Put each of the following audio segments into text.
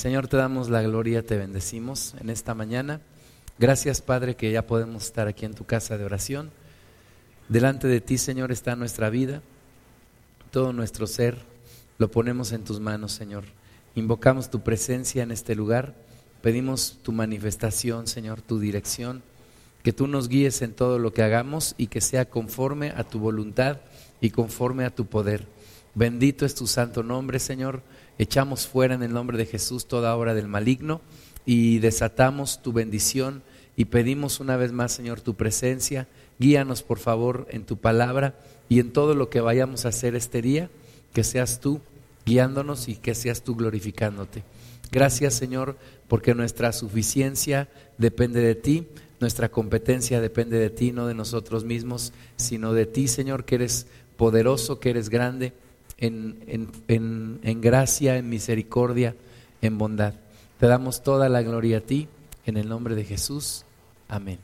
Señor, te damos la gloria, te bendecimos en esta mañana. Gracias, Padre, que ya podemos estar aquí en tu casa de oración. Delante de ti, Señor, está nuestra vida, todo nuestro ser, lo ponemos en tus manos, Señor. Invocamos tu presencia en este lugar, pedimos tu manifestación, Señor, tu dirección, que tú nos guíes en todo lo que hagamos y que sea conforme a tu voluntad y conforme a tu poder. Bendito es tu santo nombre, Señor. Echamos fuera en el nombre de Jesús toda obra del maligno y desatamos tu bendición y pedimos una vez más, Señor, tu presencia. Guíanos, por favor, en tu palabra y en todo lo que vayamos a hacer este día, que seas tú guiándonos y que seas tú glorificándote. Gracias, Señor, porque nuestra suficiencia depende de ti, nuestra competencia depende de ti, no de nosotros mismos, sino de ti, Señor, que eres poderoso, que eres grande en, gracia, en misericordia, en bondad. Te damos toda la gloria a ti, en el nombre de Jesús. Amén.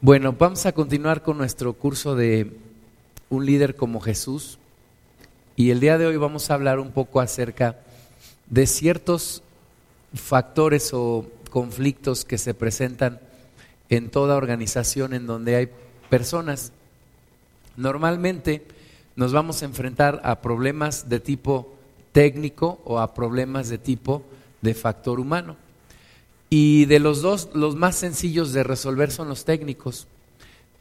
Bueno, vamos a continuar con nuestro curso de Un líder como Jesús. Y el día de hoy vamos a hablar un poco acerca de ciertos factores o conflictos que se presentan en toda organización en donde hay personas. Normalmente nos vamos a enfrentar a problemas de tipo técnico o a problemas de tipo de factor humano. Y de los dos, los más sencillos de resolver son los técnicos.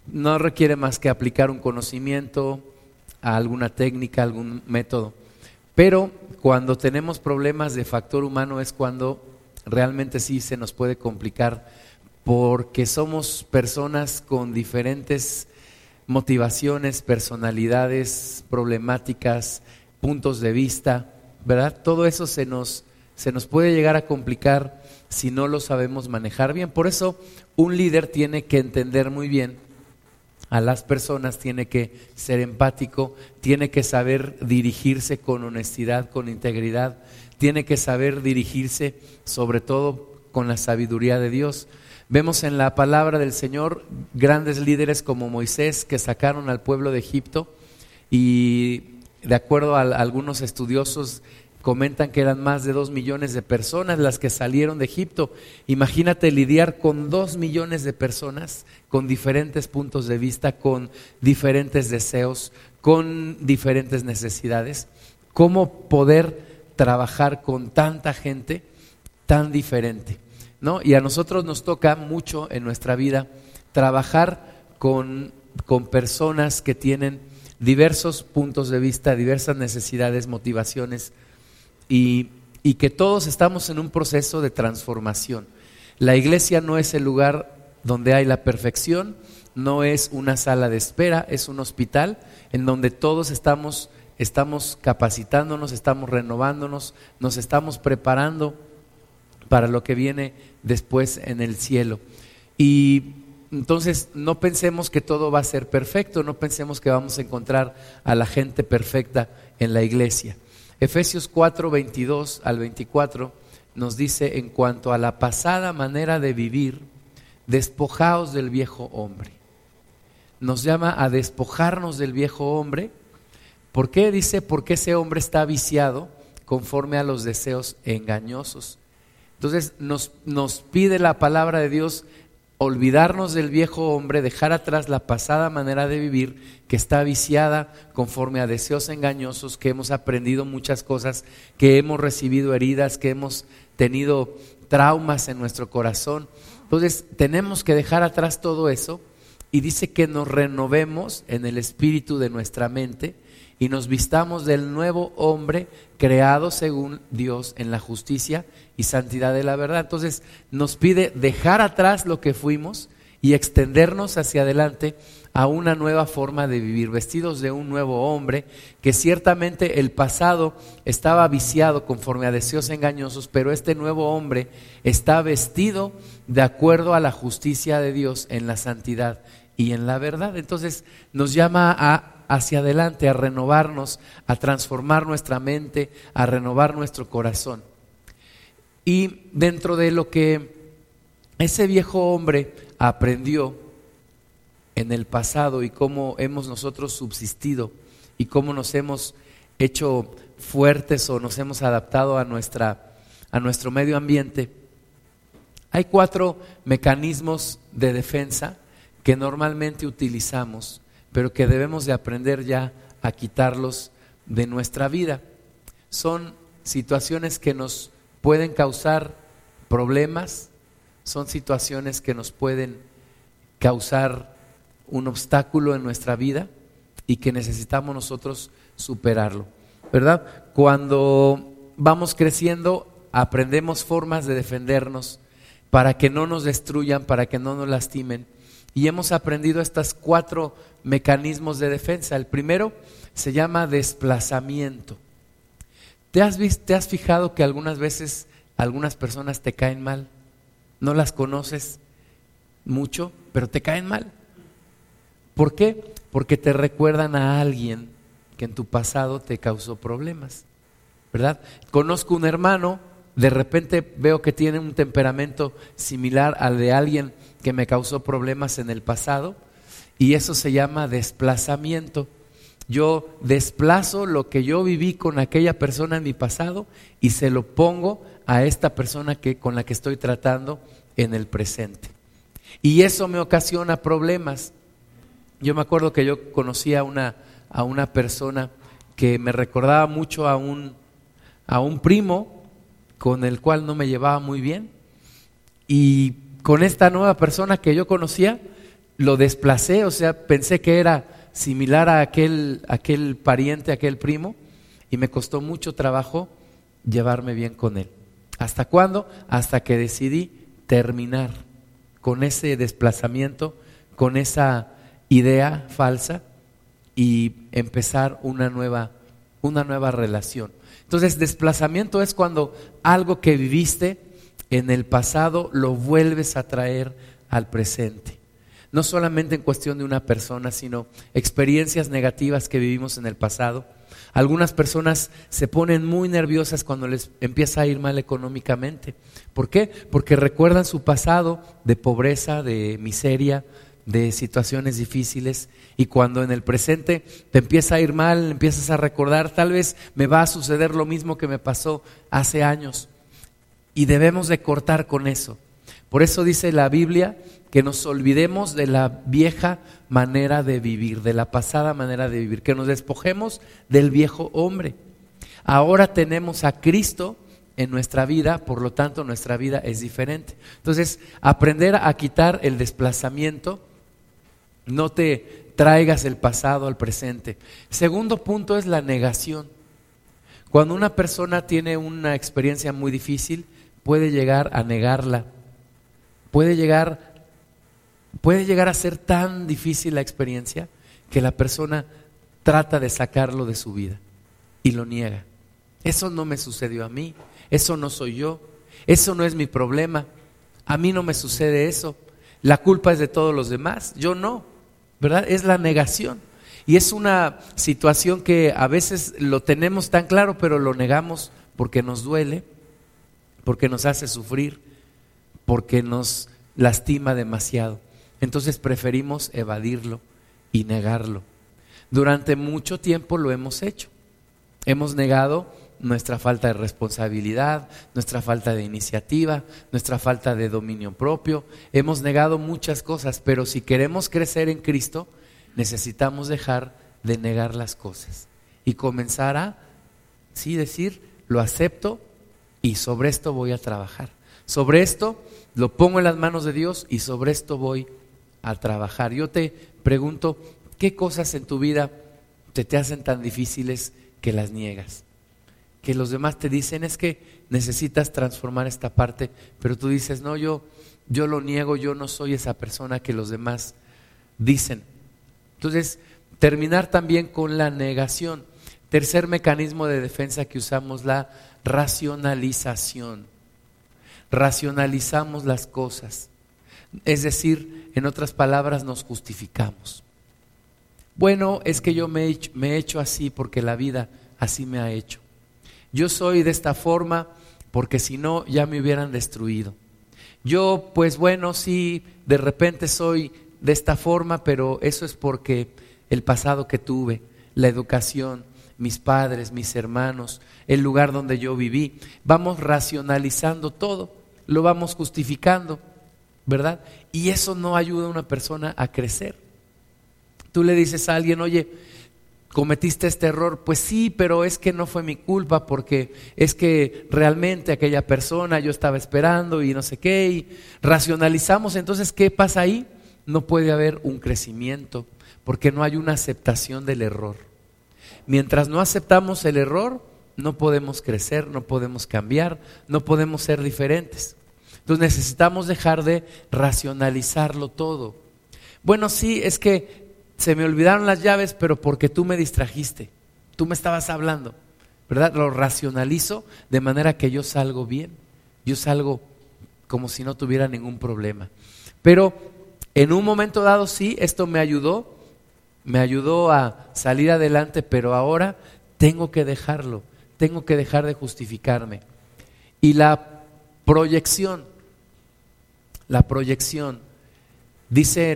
No requiere más que aplicar un conocimiento a alguna técnica, algún método. Pero cuando tenemos problemas de factor humano es cuando realmente sí se nos puede complicar porque somos personas con diferentes motivaciones, personalidades, problemáticas, puntos de vista, ¿verdad? Todo eso se nos, se nos puede llegar a complicar si no lo sabemos manejar bien. Por eso un líder tiene que entender muy bien a las personas, tiene que ser empático, tiene que saber dirigirse con honestidad, con integridad, tiene que saber dirigirse sobre todo con la sabiduría de Dios. Vemos en la palabra del Señor grandes líderes como Moisés que sacaron al pueblo de Egipto y de acuerdo a algunos estudiosos comentan que eran más de dos millones de personas las que salieron de Egipto. Imagínate lidiar con dos millones de personas con diferentes puntos de vista, con diferentes deseos, con diferentes necesidades. ¿Cómo poder trabajar con tanta gente tan diferente? Y a nosotros nos toca mucho en nuestra vida trabajar con, con personas que tienen diversos puntos de vista, diversas necesidades, motivaciones, y, y que todos estamos en un proceso de transformación. La iglesia no es el lugar donde hay la perfección, no es una sala de espera, es un hospital en donde todos estamos, estamos capacitándonos, estamos renovándonos, nos estamos preparando para lo que viene después en el cielo. Y entonces no pensemos que todo va a ser perfecto, no pensemos que vamos a encontrar a la gente perfecta en la iglesia. Efesios 4, 22 al 24 nos dice en cuanto a la pasada manera de vivir, despojaos del viejo hombre. Nos llama a despojarnos del viejo hombre. ¿Por qué? Dice, porque ese hombre está viciado conforme a los deseos engañosos entonces nos, nos pide la palabra de Dios olvidarnos del viejo hombre, dejar atrás la pasada manera de vivir que está viciada conforme a deseos engañosos, que hemos aprendido muchas cosas, que hemos recibido heridas, que hemos tenido traumas en nuestro corazón. Entonces tenemos que dejar atrás todo eso y dice que nos renovemos en el espíritu de nuestra mente y nos vistamos del nuevo hombre creado según Dios en la justicia y santidad de la verdad. Entonces nos pide dejar atrás lo que fuimos y extendernos hacia adelante a una nueva forma de vivir, vestidos de un nuevo hombre, que ciertamente el pasado estaba viciado conforme a deseos engañosos, pero este nuevo hombre está vestido de acuerdo a la justicia de Dios en la santidad y en la verdad. Entonces nos llama a hacia adelante, a renovarnos, a transformar nuestra mente, a renovar nuestro corazón. Y dentro de lo que ese viejo hombre aprendió en el pasado y cómo hemos nosotros subsistido y cómo nos hemos hecho fuertes o nos hemos adaptado a, nuestra, a nuestro medio ambiente, hay cuatro mecanismos de defensa que normalmente utilizamos, pero que debemos de aprender ya a quitarlos de nuestra vida. Son situaciones que nos pueden causar problemas, son situaciones que nos pueden causar un obstáculo en nuestra vida y que necesitamos nosotros superarlo, ¿verdad? Cuando vamos creciendo, aprendemos formas de defendernos para que no nos destruyan, para que no nos lastimen. Y hemos aprendido estos cuatro mecanismos de defensa. El primero se llama desplazamiento. ¿Te has, visto, ¿Te has fijado que algunas veces algunas personas te caen mal? No las conoces mucho, pero te caen mal. ¿Por qué? Porque te recuerdan a alguien que en tu pasado te causó problemas, ¿verdad? Conozco un hermano, de repente veo que tiene un temperamento similar al de alguien que me causó problemas en el pasado y eso se llama desplazamiento. Yo desplazo lo que yo viví con aquella persona en mi pasado y se lo pongo a esta persona que, con la que estoy tratando en el presente. Y eso me ocasiona problemas. Yo me acuerdo que yo conocía a una, a una persona que me recordaba mucho a un, a un primo con el cual no me llevaba muy bien. Y con esta nueva persona que yo conocía, lo desplacé, o sea, pensé que era similar a aquel, aquel pariente, aquel primo, y me costó mucho trabajo llevarme bien con él. ¿Hasta cuándo? Hasta que decidí terminar con ese desplazamiento, con esa idea falsa y empezar una nueva, una nueva relación. Entonces, desplazamiento es cuando algo que viviste en el pasado lo vuelves a traer al presente. No solamente en cuestión de una persona, sino experiencias negativas que vivimos en el pasado. Algunas personas se ponen muy nerviosas cuando les empieza a ir mal económicamente. ¿Por qué? Porque recuerdan su pasado de pobreza, de miseria, de situaciones difíciles y cuando en el presente te empieza a ir mal, empiezas a recordar, tal vez me va a suceder lo mismo que me pasó hace años y debemos de cortar con eso. Por eso dice la Biblia que nos olvidemos de la vieja manera de vivir, de la pasada manera de vivir, que nos despojemos del viejo hombre. Ahora tenemos a Cristo en nuestra vida, por lo tanto nuestra vida es diferente. Entonces, aprender a quitar el desplazamiento, no te traigas el pasado al presente. Segundo punto es la negación. Cuando una persona tiene una experiencia muy difícil, puede llegar a negarla. Puede llegar puede llegar a ser tan difícil la experiencia que la persona trata de sacarlo de su vida y lo niega. Eso no me sucedió a mí, eso no soy yo, eso no es mi problema, a mí no me sucede eso, la culpa es de todos los demás, yo no, ¿verdad? Es la negación. Y es una situación que a veces lo tenemos tan claro, pero lo negamos porque nos duele, porque nos hace sufrir, porque nos lastima demasiado. Entonces preferimos evadirlo y negarlo. Durante mucho tiempo lo hemos hecho. Hemos negado nuestra falta de responsabilidad, nuestra falta de iniciativa, nuestra falta de dominio propio. Hemos negado muchas cosas, pero si queremos crecer en Cristo, necesitamos dejar de negar las cosas y comenzar a, sí, decir, lo acepto y sobre esto voy a trabajar. Sobre esto lo pongo en las manos de Dios y sobre esto voy a trabajar. Yo te pregunto, ¿qué cosas en tu vida te, te hacen tan difíciles que las niegas? Que los demás te dicen es que necesitas transformar esta parte, pero tú dices, no, yo, yo lo niego, yo no soy esa persona que los demás dicen. Entonces, terminar también con la negación. Tercer mecanismo de defensa que usamos, la racionalización. Racionalizamos las cosas. Es decir, en otras palabras, nos justificamos. Bueno, es que yo me he, hecho, así porque la vida así me ha hecho. Yo soy de esta forma porque si no ya me hubieran destruido. Yo, pues bueno, sí, de repente soy de esta forma, pero eso es porque el pasado que tuve, la educación, mis padres, mis hermanos, el lugar donde yo viví. Vamos racionalizando todo, lo vamos justificando, ¿verdad? Y eso no ayuda a una persona a crecer. Tú le dices a alguien, oye, cometiste este error, pues sí, pero es que no fue mi culpa porque es que realmente aquella persona yo estaba esperando y no sé qué, y racionalizamos, entonces, ¿qué pasa ahí? No puede haber un crecimiento porque no hay una aceptación del error. Mientras no aceptamos el error, no podemos crecer, no podemos cambiar, no podemos ser diferentes. Entonces necesitamos dejar de racionalizarlo todo. Bueno, sí, es que se me olvidaron las llaves, pero porque tú me distrajiste, tú me estabas hablando, ¿verdad? Lo racionalizo de manera que yo salgo bien, yo salgo como si no tuviera ningún problema. Pero en un momento dado sí, esto me ayudó, me ayudó a salir adelante, pero ahora tengo que dejarlo, tengo que dejar de justificarme. Y la proyección, la proyección, dice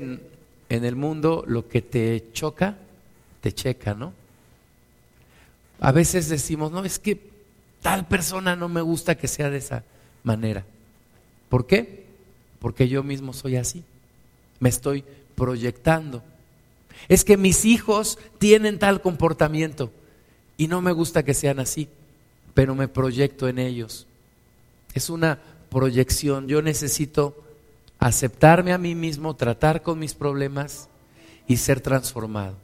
en el mundo lo que te choca, te checa, ¿no? A veces decimos, no, es que tal persona no me gusta que sea de esa manera. ¿Por qué? Porque yo mismo soy así. Me estoy proyectando. Es que mis hijos tienen tal comportamiento y no me gusta que sean así, pero me proyecto en ellos. Es una proyección. Yo necesito aceptarme a mí mismo, tratar con mis problemas y ser transformado,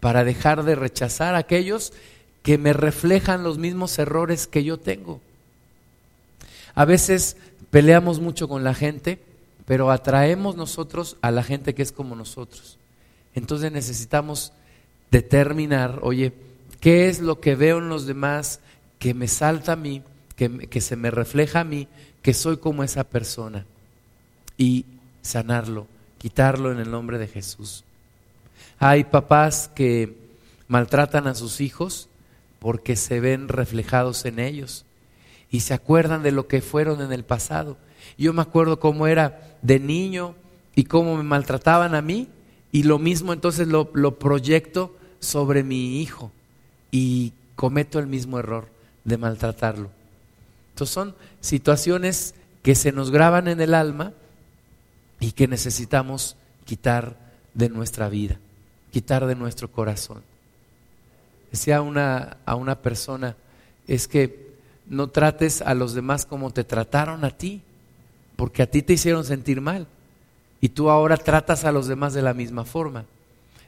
para dejar de rechazar a aquellos que me reflejan los mismos errores que yo tengo. A veces peleamos mucho con la gente, pero atraemos nosotros a la gente que es como nosotros. Entonces necesitamos determinar, oye, ¿qué es lo que veo en los demás que me salta a mí, que, se me refleja a mí, que soy como esa persona? y sanarlo, quitarlo en el nombre de Jesús. Hay papás que maltratan a sus hijos porque se ven reflejados en ellos y se acuerdan de lo que fueron en el pasado. Yo me acuerdo cómo era de niño y cómo me maltrataban a mí y lo mismo entonces lo, proyecto sobre mi hijo y cometo el mismo error de maltratarlo. Entonces son situaciones que se nos graban en el alma y que necesitamos quitar de nuestra vida, quitar de nuestro corazón. Decía una, a una persona, es que no trates a los demás como te trataron a ti, porque a ti te hicieron sentir mal y tú ahora tratas a los demás de la misma forma.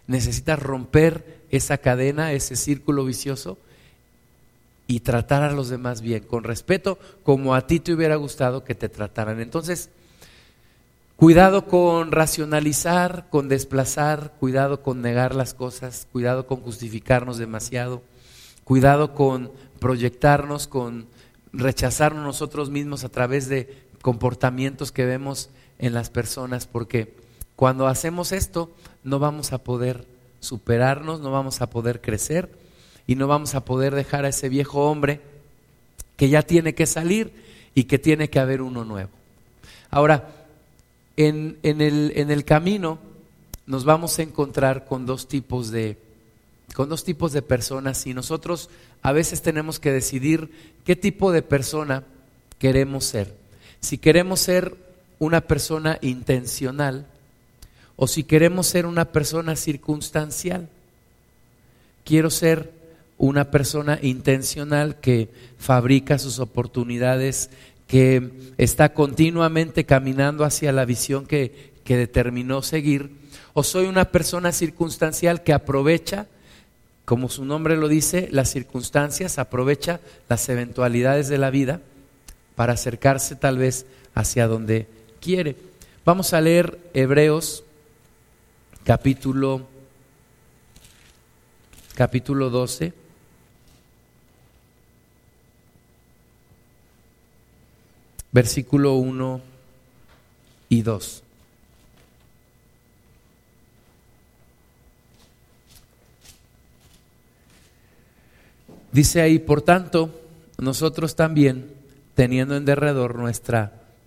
Necesitas romper esa cadena, ese círculo vicioso y tratar a los demás bien, con respeto, como a ti te hubiera gustado que te trataran. Entonces, Cuidado con racionalizar, con desplazar, cuidado con negar las cosas, cuidado con justificarnos demasiado, cuidado con proyectarnos, con rechazarnos nosotros mismos a través de comportamientos que vemos en las personas, porque cuando hacemos esto no vamos a poder superarnos, no vamos a poder crecer y no vamos a poder dejar a ese viejo hombre que ya tiene que salir y que tiene que haber uno nuevo. Ahora, en, el, en el camino nos vamos a encontrar con dos tipos de, con dos tipos de personas y nosotros a veces tenemos que decidir qué tipo de persona queremos ser. Si queremos ser una persona intencional o si queremos ser una persona circunstancial. Quiero ser una persona intencional que fabrica sus oportunidades que está continuamente caminando hacia la visión que, que determinó seguir, o soy una persona circunstancial que aprovecha, como su nombre lo dice, las circunstancias, aprovecha las eventualidades de la vida para acercarse tal vez hacia donde quiere. Vamos a leer Hebreos capítulo capítulo 12 versículo 1 y 2. Dice ahí, por tanto, nosotros también, teniendo en derredor nuestra,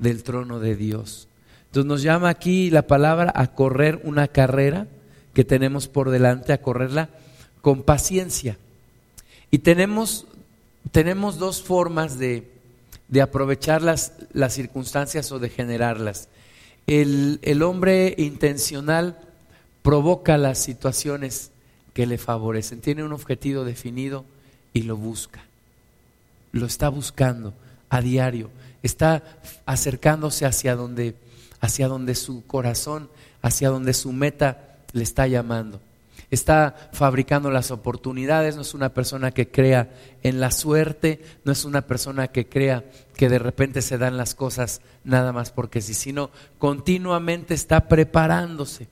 del trono de Dios. Entonces nos llama aquí la palabra a correr una carrera que tenemos por delante, a correrla con paciencia. Y tenemos, tenemos dos formas de, de aprovechar las, las, circunstancias o de generarlas. El, el hombre intencional provoca las situaciones que le favorecen. Tiene un objetivo definido y lo busca. Lo está buscando a diario. Está acercándose hacia donde, hacia donde su corazón, hacia donde su meta le está llamando. Está fabricando las oportunidades, no es una persona que crea en la suerte, no es una persona que crea que de repente se dan las cosas nada más porque sí, sino continuamente está preparándose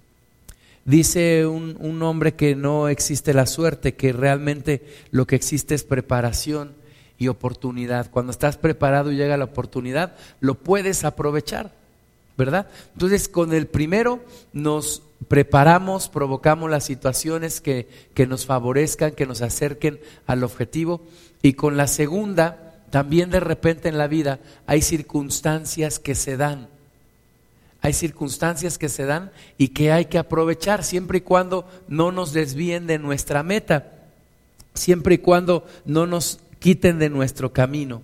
Dice un, hombre que no existe la suerte, que realmente lo que existe es preparación y oportunidad. Cuando estás preparado y llega la oportunidad, lo puedes aprovechar, ¿verdad? Entonces, con el primero nos preparamos, provocamos las situaciones que, que nos favorezcan, que nos acerquen al objetivo. Y con la segunda, también de repente en la vida hay circunstancias que se dan hay circunstancias que se dan y que hay que aprovechar siempre y cuando no nos desvíen de nuestra meta, siempre y cuando no nos quiten de nuestro camino.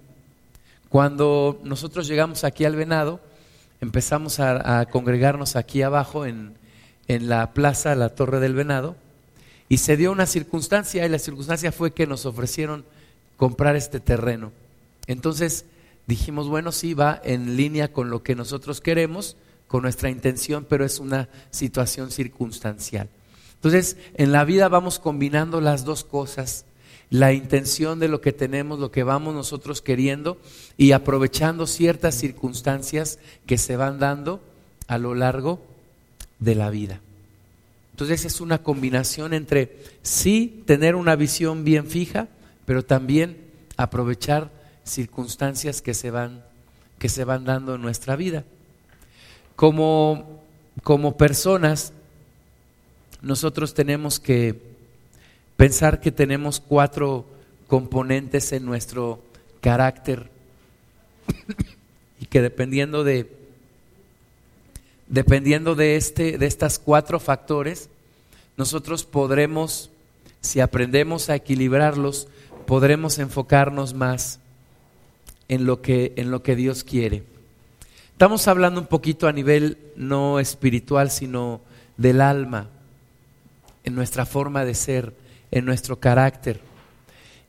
Cuando nosotros llegamos aquí al venado, empezamos a, congregarnos aquí abajo en, en la plaza, la Torre del Venado, y se dio una circunstancia, y la circunstancia fue que nos ofrecieron comprar este terreno. Entonces dijimos, bueno, sí, va en línea con lo que nosotros queremos, con nuestra intención, pero es una situación circunstancial. Entonces, en la vida vamos combinando las dos cosas, la intención de lo que tenemos, lo que vamos nosotros queriendo y aprovechando ciertas circunstancias que se van dando a lo largo de la vida. Entonces es una combinación entre sí tener una visión bien fija, pero también aprovechar circunstancias que se van que se van dando en nuestra vida. Como, como personas, nosotros tenemos que pensar que tenemos cuatro componentes en nuestro carácter y que dependiendo de dependiendo de este de estas cuatro factores nosotros podremos si aprendemos a equilibrarlos podremos enfocarnos más en lo que en lo que Dios quiere. Estamos hablando un poquito a nivel no espiritual, sino del alma, en nuestra forma de ser, en nuestro carácter.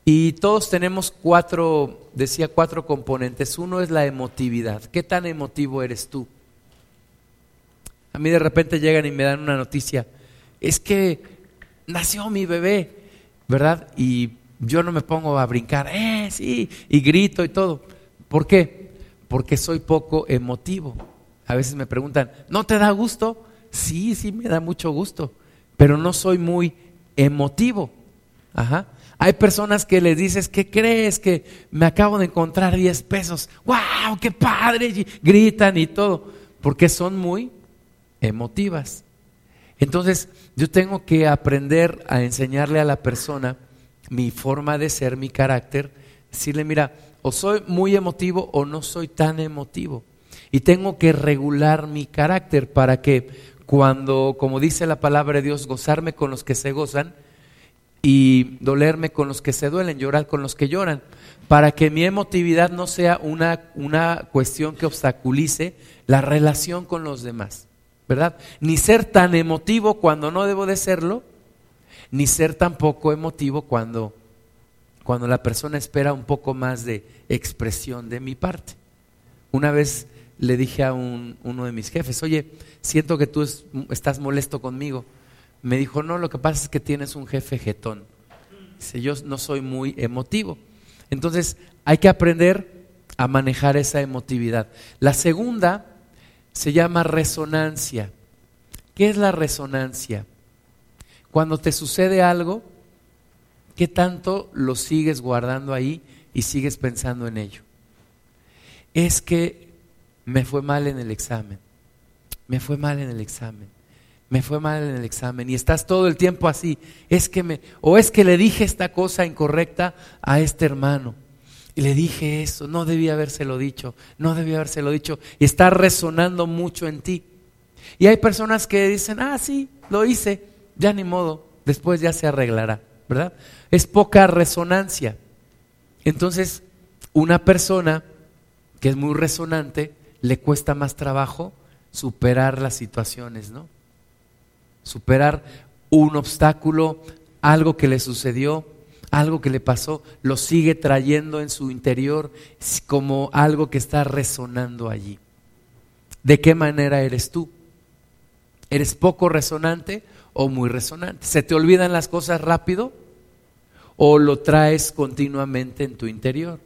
Y todos tenemos cuatro, decía, cuatro componentes. Uno es la emotividad. ¿Qué tan emotivo eres tú? A mí de repente llegan y me dan una noticia. Es que nació mi bebé, ¿verdad? Y yo no me pongo a brincar, eh, sí, y grito y todo. ¿Por qué? porque soy poco emotivo. A veces me preguntan, ¿no te da gusto? Sí, sí me da mucho gusto, pero no soy muy emotivo. Ajá. Hay personas que les dices, ¿qué crees? Que me acabo de encontrar 10 pesos. ¡Wow! ¡Qué padre! Gritan y todo, porque son muy emotivas. Entonces, yo tengo que aprender a enseñarle a la persona mi forma de ser, mi carácter, decirle, mira, o soy muy emotivo o no soy tan emotivo. Y tengo que regular mi carácter para que cuando, como dice la palabra de Dios, gozarme con los que se gozan y dolerme con los que se duelen, llorar con los que lloran, para que mi emotividad no sea una, una cuestión que obstaculice la relación con los demás, ¿verdad? Ni ser tan emotivo cuando no debo de serlo, ni ser tan poco emotivo cuando cuando la persona espera un poco más de expresión de mi parte. Una vez le dije a uno de mis jefes, oye, siento que tú estás molesto conmigo. Me dijo, no, lo que pasa es que tienes un jefe jetón. Dice, yo no soy muy emotivo. Entonces, hay que aprender a manejar esa emotividad. La segunda se llama resonancia. ¿Qué es la resonancia? Cuando te sucede algo, ¿Qué tanto lo sigues guardando ahí y sigues pensando en ello? Es que me fue mal en el examen, me fue mal en el examen, me fue mal en el examen. Y estás todo el tiempo así, es que me, o es que le dije esta cosa incorrecta a este hermano. Y le dije eso, no debía habérselo dicho, no debía habérselo dicho. Y está resonando mucho en ti. Y hay personas que dicen, ah, sí, lo hice, ya ni modo, después ya se arreglará, ¿verdad? Es poca resonancia. Entonces, una persona que es muy resonante, le cuesta más trabajo superar las situaciones, ¿no? Superar un obstáculo, algo que le sucedió, algo que le pasó, lo sigue trayendo en su interior como algo que está resonando allí. ¿De qué manera eres tú? ¿Eres poco resonante o muy resonante? ¿Se te olvidan las cosas rápido o lo traes continuamente en tu interior?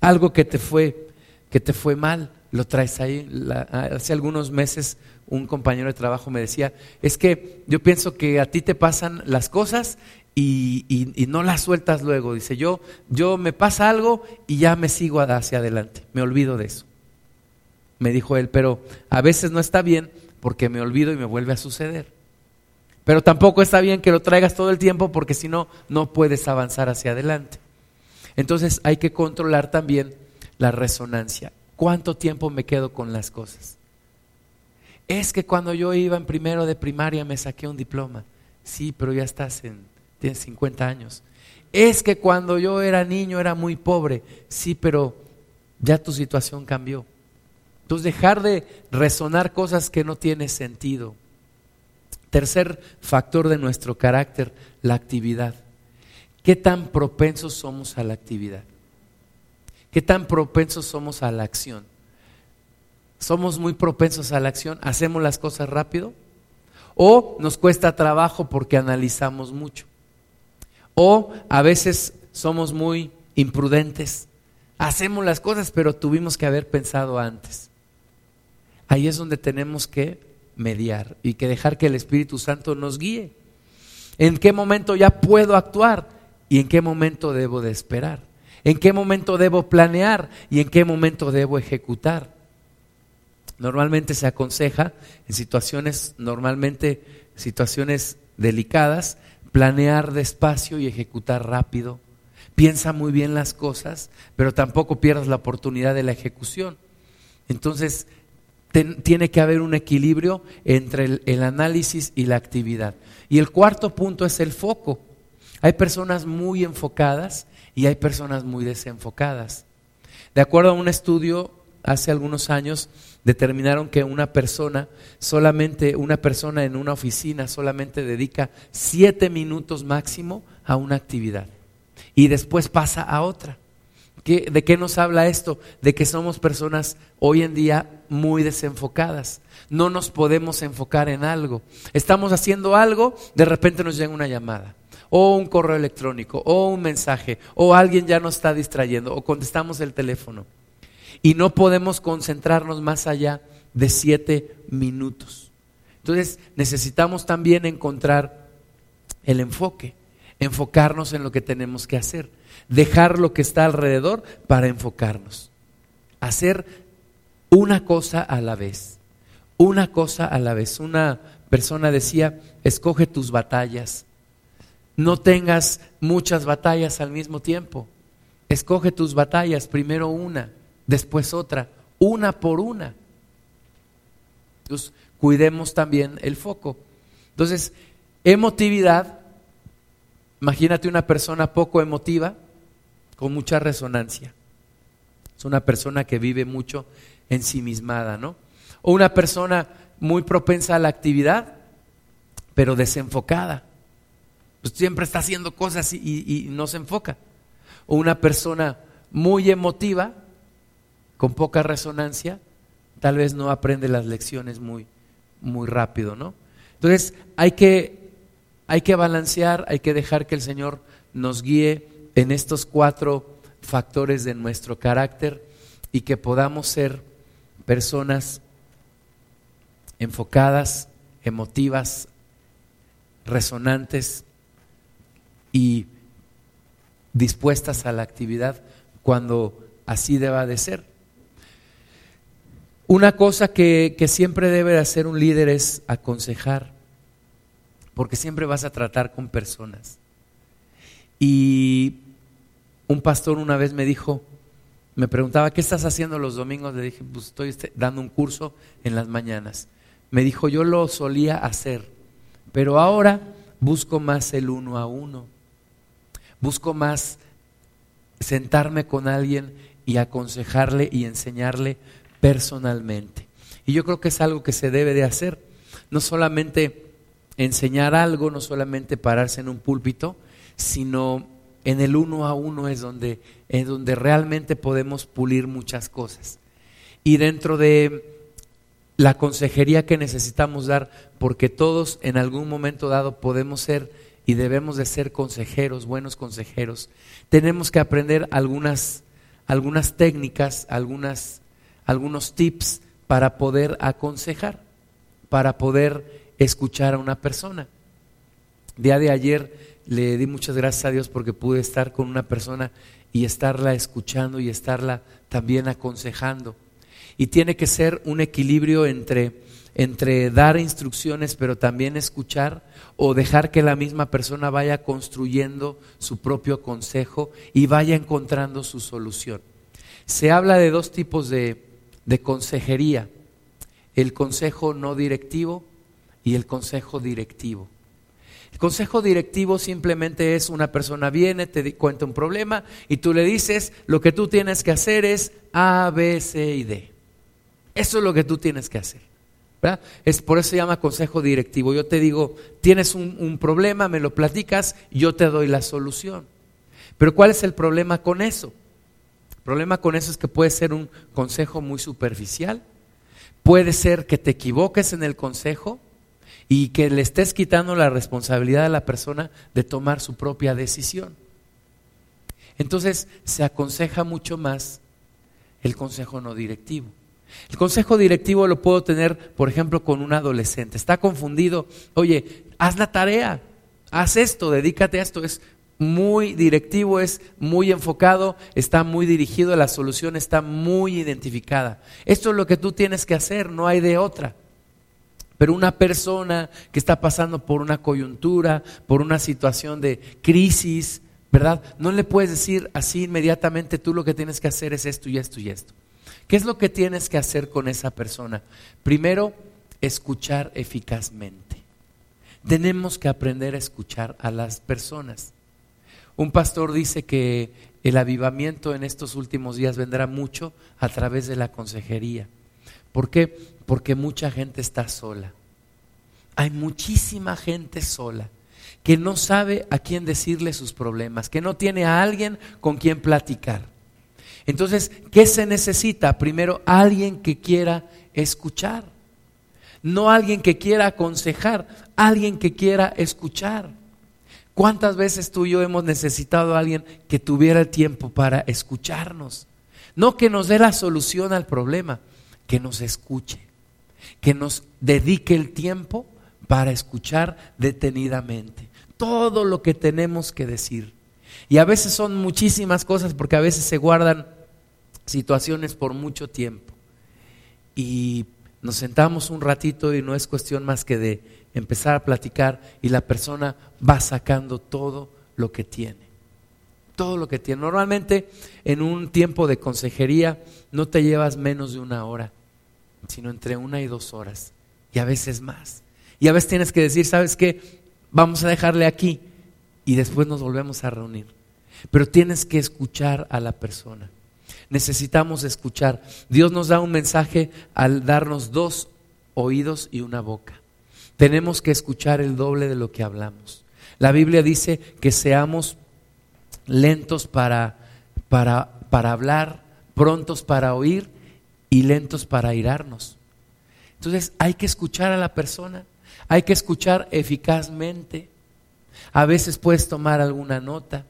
Algo que te fue que te fue mal, lo traes ahí. hace algunos meses un compañero de trabajo me decía, es que yo pienso que a ti te pasan las cosas y, y, no las sueltas luego. Dice, yo, yo me pasa algo y ya me sigo hacia adelante, me olvido de eso. Me dijo él, pero a veces no está bien porque me olvido y me vuelve a suceder. Pero tampoco está bien que lo traigas todo el tiempo porque si no, no puedes avanzar hacia adelante. Entonces hay que controlar también la resonancia. ¿Cuánto tiempo me quedo con las cosas? Es que cuando yo iba en primero de primaria me saqué un diploma. Sí, pero ya estás en, tienes 50 años. Es que cuando yo era niño era muy pobre. Sí, pero ya tu situación cambió. Entonces dejar de resonar cosas que no tienen sentido. Tercer factor de nuestro carácter, la actividad. ¿Qué tan propensos somos a la actividad? ¿Qué tan propensos somos a la acción? ¿Somos muy propensos a la acción? ¿Hacemos las cosas rápido? ¿O nos cuesta trabajo porque analizamos mucho? ¿O a veces somos muy imprudentes? Hacemos las cosas pero tuvimos que haber pensado antes. Ahí es donde tenemos que mediar y que dejar que el Espíritu Santo nos guíe. ¿En qué momento ya puedo actuar y en qué momento debo de esperar? ¿En qué momento debo planear y en qué momento debo ejecutar? Normalmente se aconseja en situaciones, normalmente situaciones delicadas, planear despacio y ejecutar rápido. Piensa muy bien las cosas, pero tampoco pierdas la oportunidad de la ejecución. Entonces, tiene que haber un equilibrio entre el, análisis y la actividad. Y el cuarto punto es el foco. Hay personas muy enfocadas y hay personas muy desenfocadas. De acuerdo a un estudio hace algunos años, determinaron que una persona, solamente una persona en una oficina, solamente dedica siete minutos máximo a una actividad y después pasa a otra. ¿De qué nos habla esto? De que somos personas hoy en día muy desenfocadas. No nos podemos enfocar en algo. Estamos haciendo algo, de repente nos llega una llamada, o un correo electrónico, o un mensaje, o alguien ya nos está distrayendo, o contestamos el teléfono. Y no podemos concentrarnos más allá de siete minutos. Entonces necesitamos también encontrar el enfoque, enfocarnos en lo que tenemos que hacer dejar lo que está alrededor para enfocarnos. Hacer una cosa a la vez, una cosa a la vez. Una persona decía, escoge tus batallas. No tengas muchas batallas al mismo tiempo. Escoge tus batallas, primero una, después otra, una por una. Entonces, cuidemos también el foco. Entonces, emotividad, imagínate una persona poco emotiva, con mucha resonancia. Es una persona que vive mucho ensimismada, ¿no? O una persona muy propensa a la actividad, pero desenfocada. Pues siempre está haciendo cosas y, y no se enfoca. O una persona muy emotiva, con poca resonancia, tal vez no aprende las lecciones muy, muy rápido, ¿no? Entonces hay que, hay que balancear, hay que dejar que el Señor nos guíe en estos cuatro factores de nuestro carácter y que podamos ser personas enfocadas, emotivas, resonantes y dispuestas a la actividad cuando así deba de ser. Una cosa que, siempre debe de hacer un líder es aconsejar, porque siempre vas a tratar con personas. Y un pastor una vez me dijo, me preguntaba, ¿qué estás haciendo los domingos? Le dije, pues estoy este, dando un curso en las mañanas. Me dijo, yo lo solía hacer, pero ahora busco más el uno a uno. Busco más sentarme con alguien y aconsejarle y enseñarle personalmente. Y yo creo que es algo que se debe de hacer. No solamente enseñar algo, no solamente pararse en un púlpito, sino en el uno a uno es donde, es donde realmente podemos pulir muchas cosas. Y dentro de la consejería que necesitamos dar, porque todos en algún momento dado podemos ser y debemos de ser consejeros, buenos consejeros, tenemos que aprender algunas, algunas técnicas, algunas, algunos tips para poder aconsejar, para poder escuchar a una persona. Día de ayer le di muchas gracias a Dios porque pude estar con una persona y estarla escuchando y estarla también aconsejando. Y tiene que ser un equilibrio entre, entre dar instrucciones pero también escuchar o dejar que la misma persona vaya construyendo su propio consejo y vaya encontrando su solución. Se habla de dos tipos de, de consejería, el consejo no directivo y el consejo directivo. El consejo directivo simplemente es una persona viene, te cuenta un problema y tú le dices, lo que tú tienes que hacer es A, B, C y D. Eso es lo que tú tienes que hacer. Es, por eso se llama consejo directivo. Yo te digo, tienes un, un problema, me lo platicas, yo te doy la solución. Pero ¿cuál es el problema con eso? El problema con eso es que puede ser un consejo muy superficial, puede ser que te equivoques en el consejo, y que le estés quitando la responsabilidad a la persona de tomar su propia decisión. Entonces se aconseja mucho más el consejo no directivo. El consejo directivo lo puedo tener, por ejemplo, con un adolescente. Está confundido. Oye, haz la tarea, haz esto, dedícate a esto. Es muy directivo, es muy enfocado, está muy dirigido, la solución está muy identificada. Esto es lo que tú tienes que hacer, no hay de otra. Pero una persona que está pasando por una coyuntura, por una situación de crisis, ¿verdad? No le puedes decir así inmediatamente, tú lo que tienes que hacer es esto y esto y esto. ¿Qué es lo que tienes que hacer con esa persona? Primero, escuchar eficazmente. Tenemos que aprender a escuchar a las personas. Un pastor dice que el avivamiento en estos últimos días vendrá mucho a través de la consejería. ¿Por qué? Porque mucha gente está sola. Hay muchísima gente sola que no sabe a quién decirle sus problemas, que no tiene a alguien con quien platicar. Entonces, ¿qué se necesita? Primero, alguien que quiera escuchar. No alguien que quiera aconsejar, alguien que quiera escuchar. ¿Cuántas veces tú y yo hemos necesitado a alguien que tuviera el tiempo para escucharnos? No que nos dé la solución al problema, que nos escuche que nos dedique el tiempo para escuchar detenidamente todo lo que tenemos que decir. Y a veces son muchísimas cosas porque a veces se guardan situaciones por mucho tiempo. Y nos sentamos un ratito y no es cuestión más que de empezar a platicar y la persona va sacando todo lo que tiene. Todo lo que tiene. Normalmente en un tiempo de consejería no te llevas menos de una hora sino entre una y dos horas, y a veces más. Y a veces tienes que decir, ¿sabes qué? Vamos a dejarle aquí y después nos volvemos a reunir. Pero tienes que escuchar a la persona. Necesitamos escuchar. Dios nos da un mensaje al darnos dos oídos y una boca. Tenemos que escuchar el doble de lo que hablamos. La Biblia dice que seamos lentos para, para, para hablar, prontos para oír y lentos para airarnos. Entonces hay que escuchar a la persona, hay que escuchar eficazmente. A veces puedes tomar alguna nota.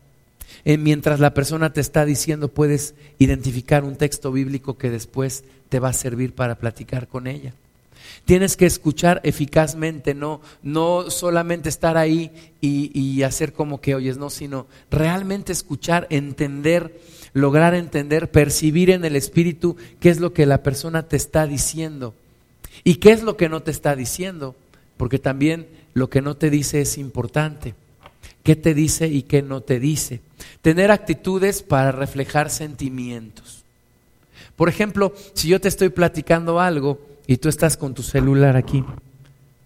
Eh, mientras la persona te está diciendo, puedes identificar un texto bíblico que después te va a servir para platicar con ella. Tienes que escuchar eficazmente, no, no solamente estar ahí y, y hacer como que oyes, no, sino realmente escuchar, entender, lograr entender, percibir en el espíritu qué es lo que la persona te está diciendo y qué es lo que no te está diciendo, porque también lo que no te dice es importante. ¿Qué te dice y qué no te dice? Tener actitudes para reflejar sentimientos. Por ejemplo, si yo te estoy platicando algo y tú estás con tu celular aquí,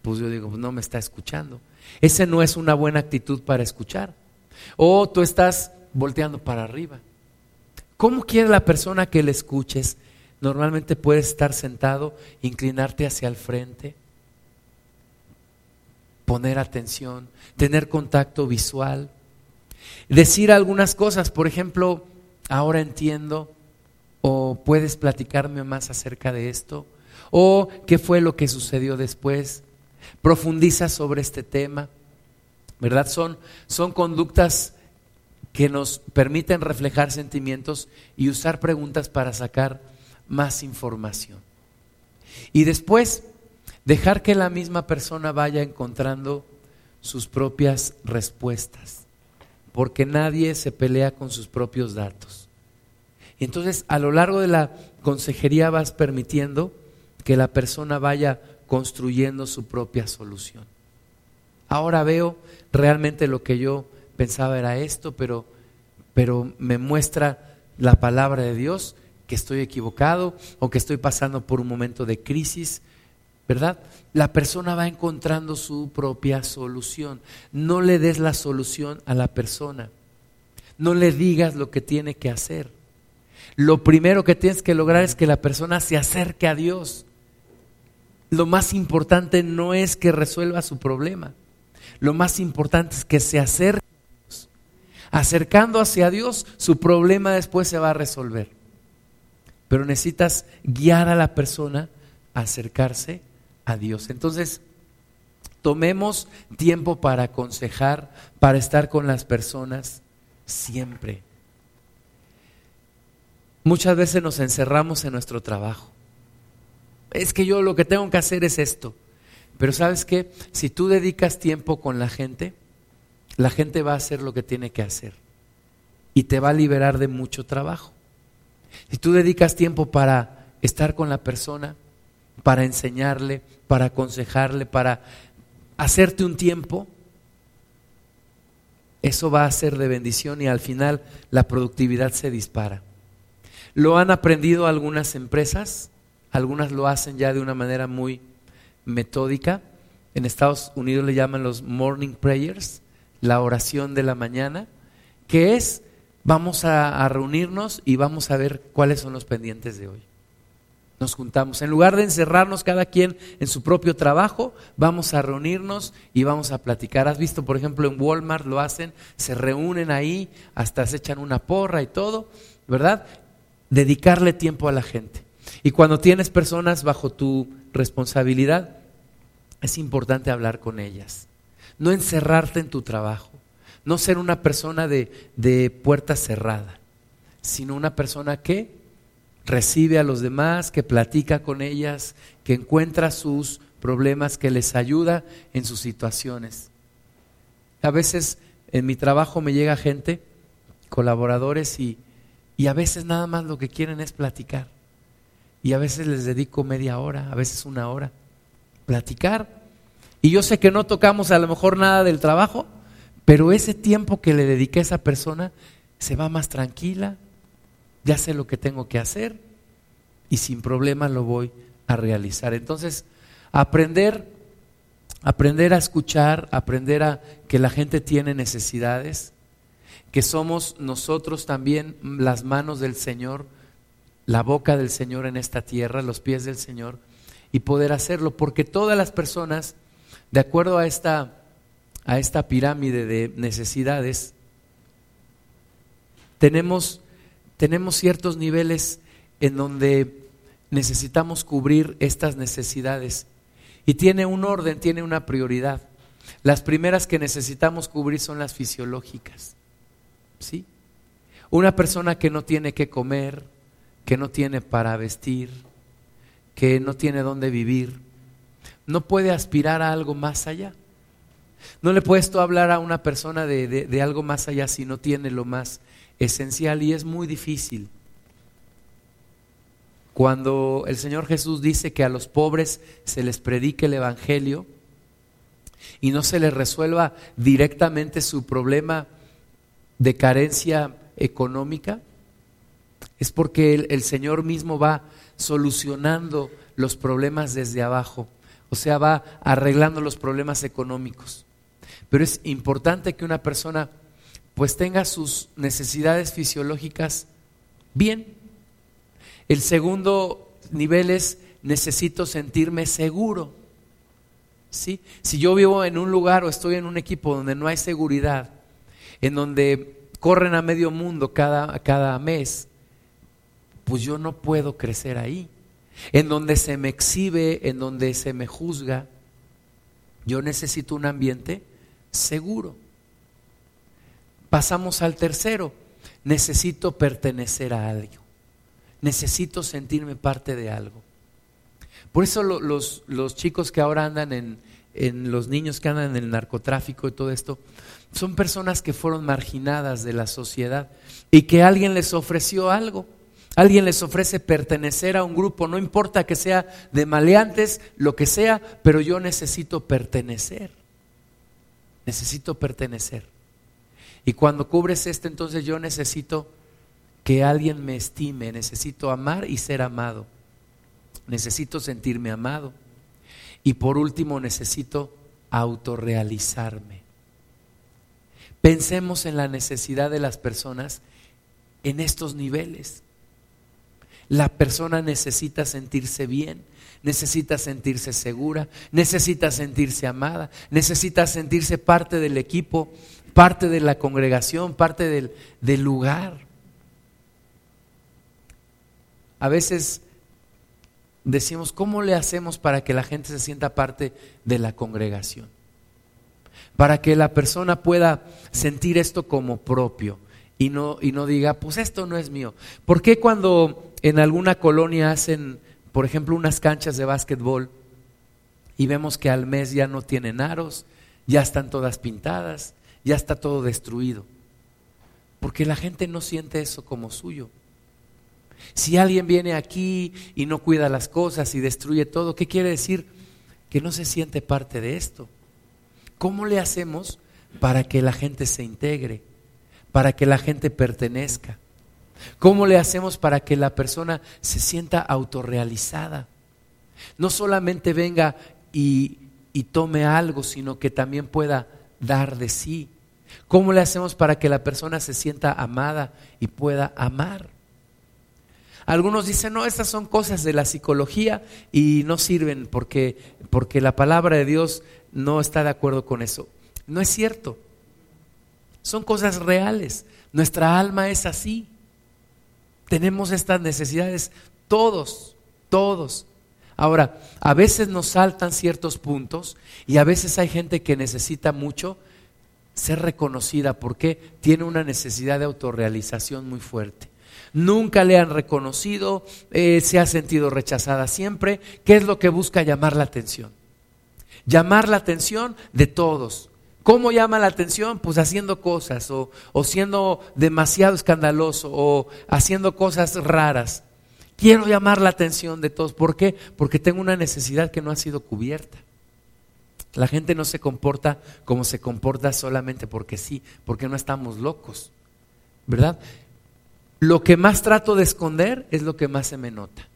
pues yo digo, no me está escuchando. Ese no es una buena actitud para escuchar. O tú estás volteando para arriba. ¿Cómo quiere la persona que le escuches? Normalmente puedes estar sentado, inclinarte hacia el frente, poner atención, tener contacto visual, decir algunas cosas, por ejemplo, ahora entiendo, o puedes platicarme más acerca de esto, o qué fue lo que sucedió después, profundiza sobre este tema, ¿verdad? Son, son conductas que nos permiten reflejar sentimientos y usar preguntas para sacar más información. Y después, dejar que la misma persona vaya encontrando sus propias respuestas, porque nadie se pelea con sus propios datos. Y entonces, a lo largo de la consejería vas permitiendo que la persona vaya construyendo su propia solución. Ahora veo realmente lo que yo pensaba era esto, pero, pero me muestra la palabra de Dios que estoy equivocado o que estoy pasando por un momento de crisis, ¿verdad? La persona va encontrando su propia solución. No le des la solución a la persona. No le digas lo que tiene que hacer. Lo primero que tienes que lograr es que la persona se acerque a Dios. Lo más importante no es que resuelva su problema. Lo más importante es que se acerque a Dios. Acercando hacia Dios, su problema después se va a resolver pero necesitas guiar a la persona a acercarse a Dios. Entonces, tomemos tiempo para aconsejar, para estar con las personas siempre. Muchas veces nos encerramos en nuestro trabajo. Es que yo lo que tengo que hacer es esto. Pero sabes qué, si tú dedicas tiempo con la gente, la gente va a hacer lo que tiene que hacer y te va a liberar de mucho trabajo. Si tú dedicas tiempo para estar con la persona, para enseñarle, para aconsejarle, para hacerte un tiempo, eso va a ser de bendición y al final la productividad se dispara. Lo han aprendido algunas empresas, algunas lo hacen ya de una manera muy metódica. En Estados Unidos le llaman los morning prayers, la oración de la mañana, que es vamos a, reunirnos y vamos a ver cuáles son los pendientes de hoy. Nos juntamos. En lugar de encerrarnos cada quien en su propio trabajo, vamos a reunirnos y vamos a platicar. ¿Has visto, por ejemplo, en Walmart lo hacen? Se reúnen ahí, hasta se echan una porra y todo, ¿verdad? Dedicarle tiempo a la gente. Y cuando tienes personas bajo tu responsabilidad, es importante hablar con ellas. No encerrarte en tu trabajo. No ser una persona de, de puerta cerrada, sino una persona que recibe a los demás, que platica con ellas, que encuentra sus problemas, que les ayuda en sus situaciones. A veces en mi trabajo me llega gente, colaboradores, y, y, a veces nada más lo que quieren es platicar. Y a veces les dedico media hora, a veces una hora. Platicar. Y yo sé que no tocamos a lo mejor nada del trabajo, pero ese tiempo que le dediqué a esa persona se va más tranquila, ya sé lo que tengo que hacer y sin problema lo voy a realizar. Entonces, aprender, aprender a escuchar, aprender a que la gente tiene necesidades, que somos nosotros también las manos del Señor, la boca del Señor en esta tierra, los pies del Señor, y poder hacerlo, porque todas las personas, de acuerdo a esta a esta pirámide de necesidades, tenemos, tenemos ciertos niveles en donde necesitamos cubrir estas necesidades. Y tiene un orden, tiene una prioridad. Las primeras que necesitamos cubrir son las fisiológicas. ¿Sí? Una persona que no tiene que comer, que no tiene para vestir, que no tiene dónde vivir, no puede aspirar a algo más allá. No le puedes tú hablar a una persona de, de, algo más allá si no tiene lo más esencial y es muy difícil. Cuando el Señor Jesús dice que a los pobres se les predique el Evangelio y no se les resuelva directamente su problema de carencia económica, es porque el, Señor mismo va solucionando los problemas desde abajo, o sea, va arreglando los problemas económicos. Pero es importante que una persona pues tenga sus necesidades fisiológicas bien. El segundo nivel es necesito sentirme seguro. ¿Sí? Si yo vivo en un lugar o estoy en un equipo donde no hay seguridad, en donde corren a medio mundo cada, cada mes, pues yo no puedo crecer ahí. En donde se me exhibe, en donde se me juzga, yo necesito un ambiente seguro. Pasamos al tercero, necesito pertenecer a algo, necesito sentirme parte de algo. Por eso los, chicos que ahora andan en los niños que andan en el narcotráfico y todo esto, son personas que fueron marginadas de la sociedad y que alguien les ofreció algo. Alguien les ofrece pertenecer a un grupo, no importa que sea de maleantes, lo que sea, pero yo necesito pertenecer. Necesito pertenecer. Y cuando cubres esto, entonces yo necesito que alguien me estime, necesito amar y ser amado. Necesito sentirme amado. Y por último, necesito autorrealizarme. Pensemos en la necesidad de las personas en estos niveles. La persona necesita sentirse bien, necesita sentirse segura, necesita sentirse amada, necesita sentirse parte del equipo, parte de la congregación, parte del, del lugar. A veces decimos, ¿cómo le hacemos para que la gente se sienta parte de la congregación? Para que la persona pueda sentir esto como propio y no, y no diga, pues esto no es mío. ¿Por qué cuando en alguna colonia hacen, por ejemplo, unas canchas de básquetbol y vemos que al mes ya no tienen aros, ya están todas pintadas, ya está todo destruido? Porque la gente no siente eso como suyo. Si alguien viene aquí y no cuida las cosas y destruye todo, ¿qué quiere decir? Que no se siente parte de esto. ¿Cómo le hacemos para que la gente se integre? para que la gente pertenezca? ¿Cómo le hacemos para que la persona se sienta autorrealizada? No solamente venga y, y, tome algo, sino que también pueda dar de sí. ¿Cómo le hacemos para que la persona se sienta amada y pueda amar? Algunos dicen, no, estas son cosas de la psicología y no sirven porque, porque la palabra de Dios no está de acuerdo con eso. No es cierto. Son cosas reales. Nuestra alma es así. Tenemos estas necesidades todos, todos. Ahora, a veces nos saltan ciertos puntos y a veces hay gente que necesita mucho ser reconocida porque tiene una necesidad de autorrealización muy fuerte. Nunca le han reconocido, eh, se ha sentido rechazada siempre. ¿Qué es lo que busca llamar la atención? Llamar la atención de todos. ¿Cómo llama la atención? Pues haciendo cosas o, siendo demasiado escandaloso o haciendo cosas raras. Quiero llamar la atención de todos. ¿Por qué? Porque tengo una necesidad que no ha sido cubierta. La gente no se comporta como se comporta solamente porque sí, porque no estamos locos. ¿Verdad? Lo que más trato de esconder es lo que más se me nota.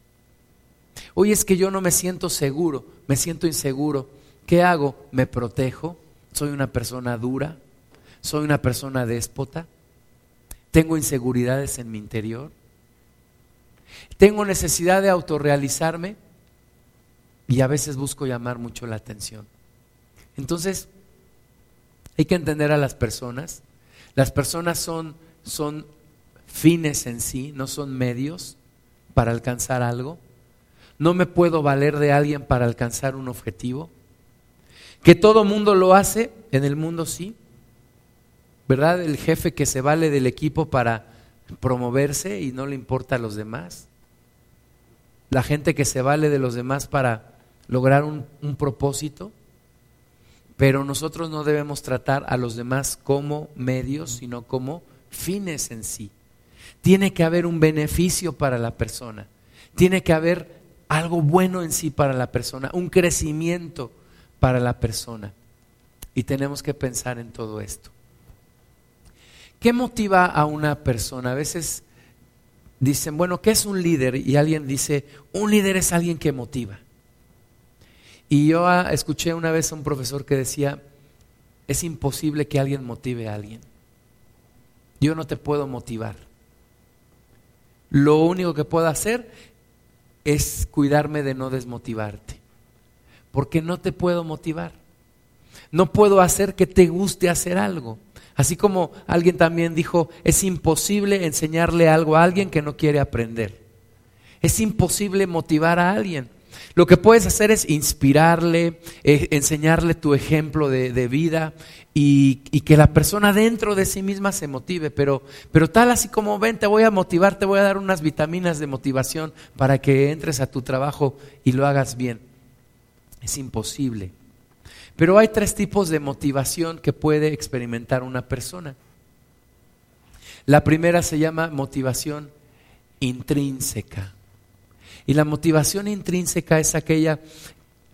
Hoy es que yo no me siento seguro, me siento inseguro. ¿Qué hago? Me protejo, soy una persona dura, soy una persona déspota, tengo inseguridades en mi interior, tengo necesidad de autorrealizarme y a veces busco llamar mucho la atención. Entonces, hay que entender a las personas. Las personas son, son fines en sí, no son medios para alcanzar algo. No me puedo valer de alguien para alcanzar un objetivo. Que todo mundo lo hace, en el mundo sí. ¿Verdad? El jefe que se vale del equipo para promoverse y no le importa a los demás. La gente que se vale de los demás para lograr un, un propósito, pero nosotros no debemos tratar a los demás como medios, sino como fines en sí. Tiene que haber un beneficio para la persona, tiene que haber algo bueno en sí para la persona, un crecimiento para la persona. Y tenemos que pensar en todo esto. ¿Qué motiva a una persona? A veces dicen, bueno, ¿qué es un líder? Y alguien dice, un líder es alguien que motiva. Y yo ah, escuché una vez a un profesor que decía, es imposible que alguien motive a alguien. Yo no te puedo motivar. Lo único que puedo hacer es cuidarme de no desmotivarte. Porque no te puedo motivar. No puedo hacer que te guste hacer algo. Así como alguien también dijo, es imposible enseñarle algo a alguien que no quiere aprender. Es imposible motivar a alguien. Lo que puedes hacer es inspirarle, eh, enseñarle tu ejemplo de, vida y, que la persona dentro de sí misma se motive. Pero, pero tal así como ven, te voy a motivar, te voy a dar unas vitaminas de motivación para que entres a tu trabajo y lo hagas bien. Es imposible. Pero hay tres tipos de motivación que puede experimentar una persona. La primera se llama motivación intrínseca. Y la motivación intrínseca es aquella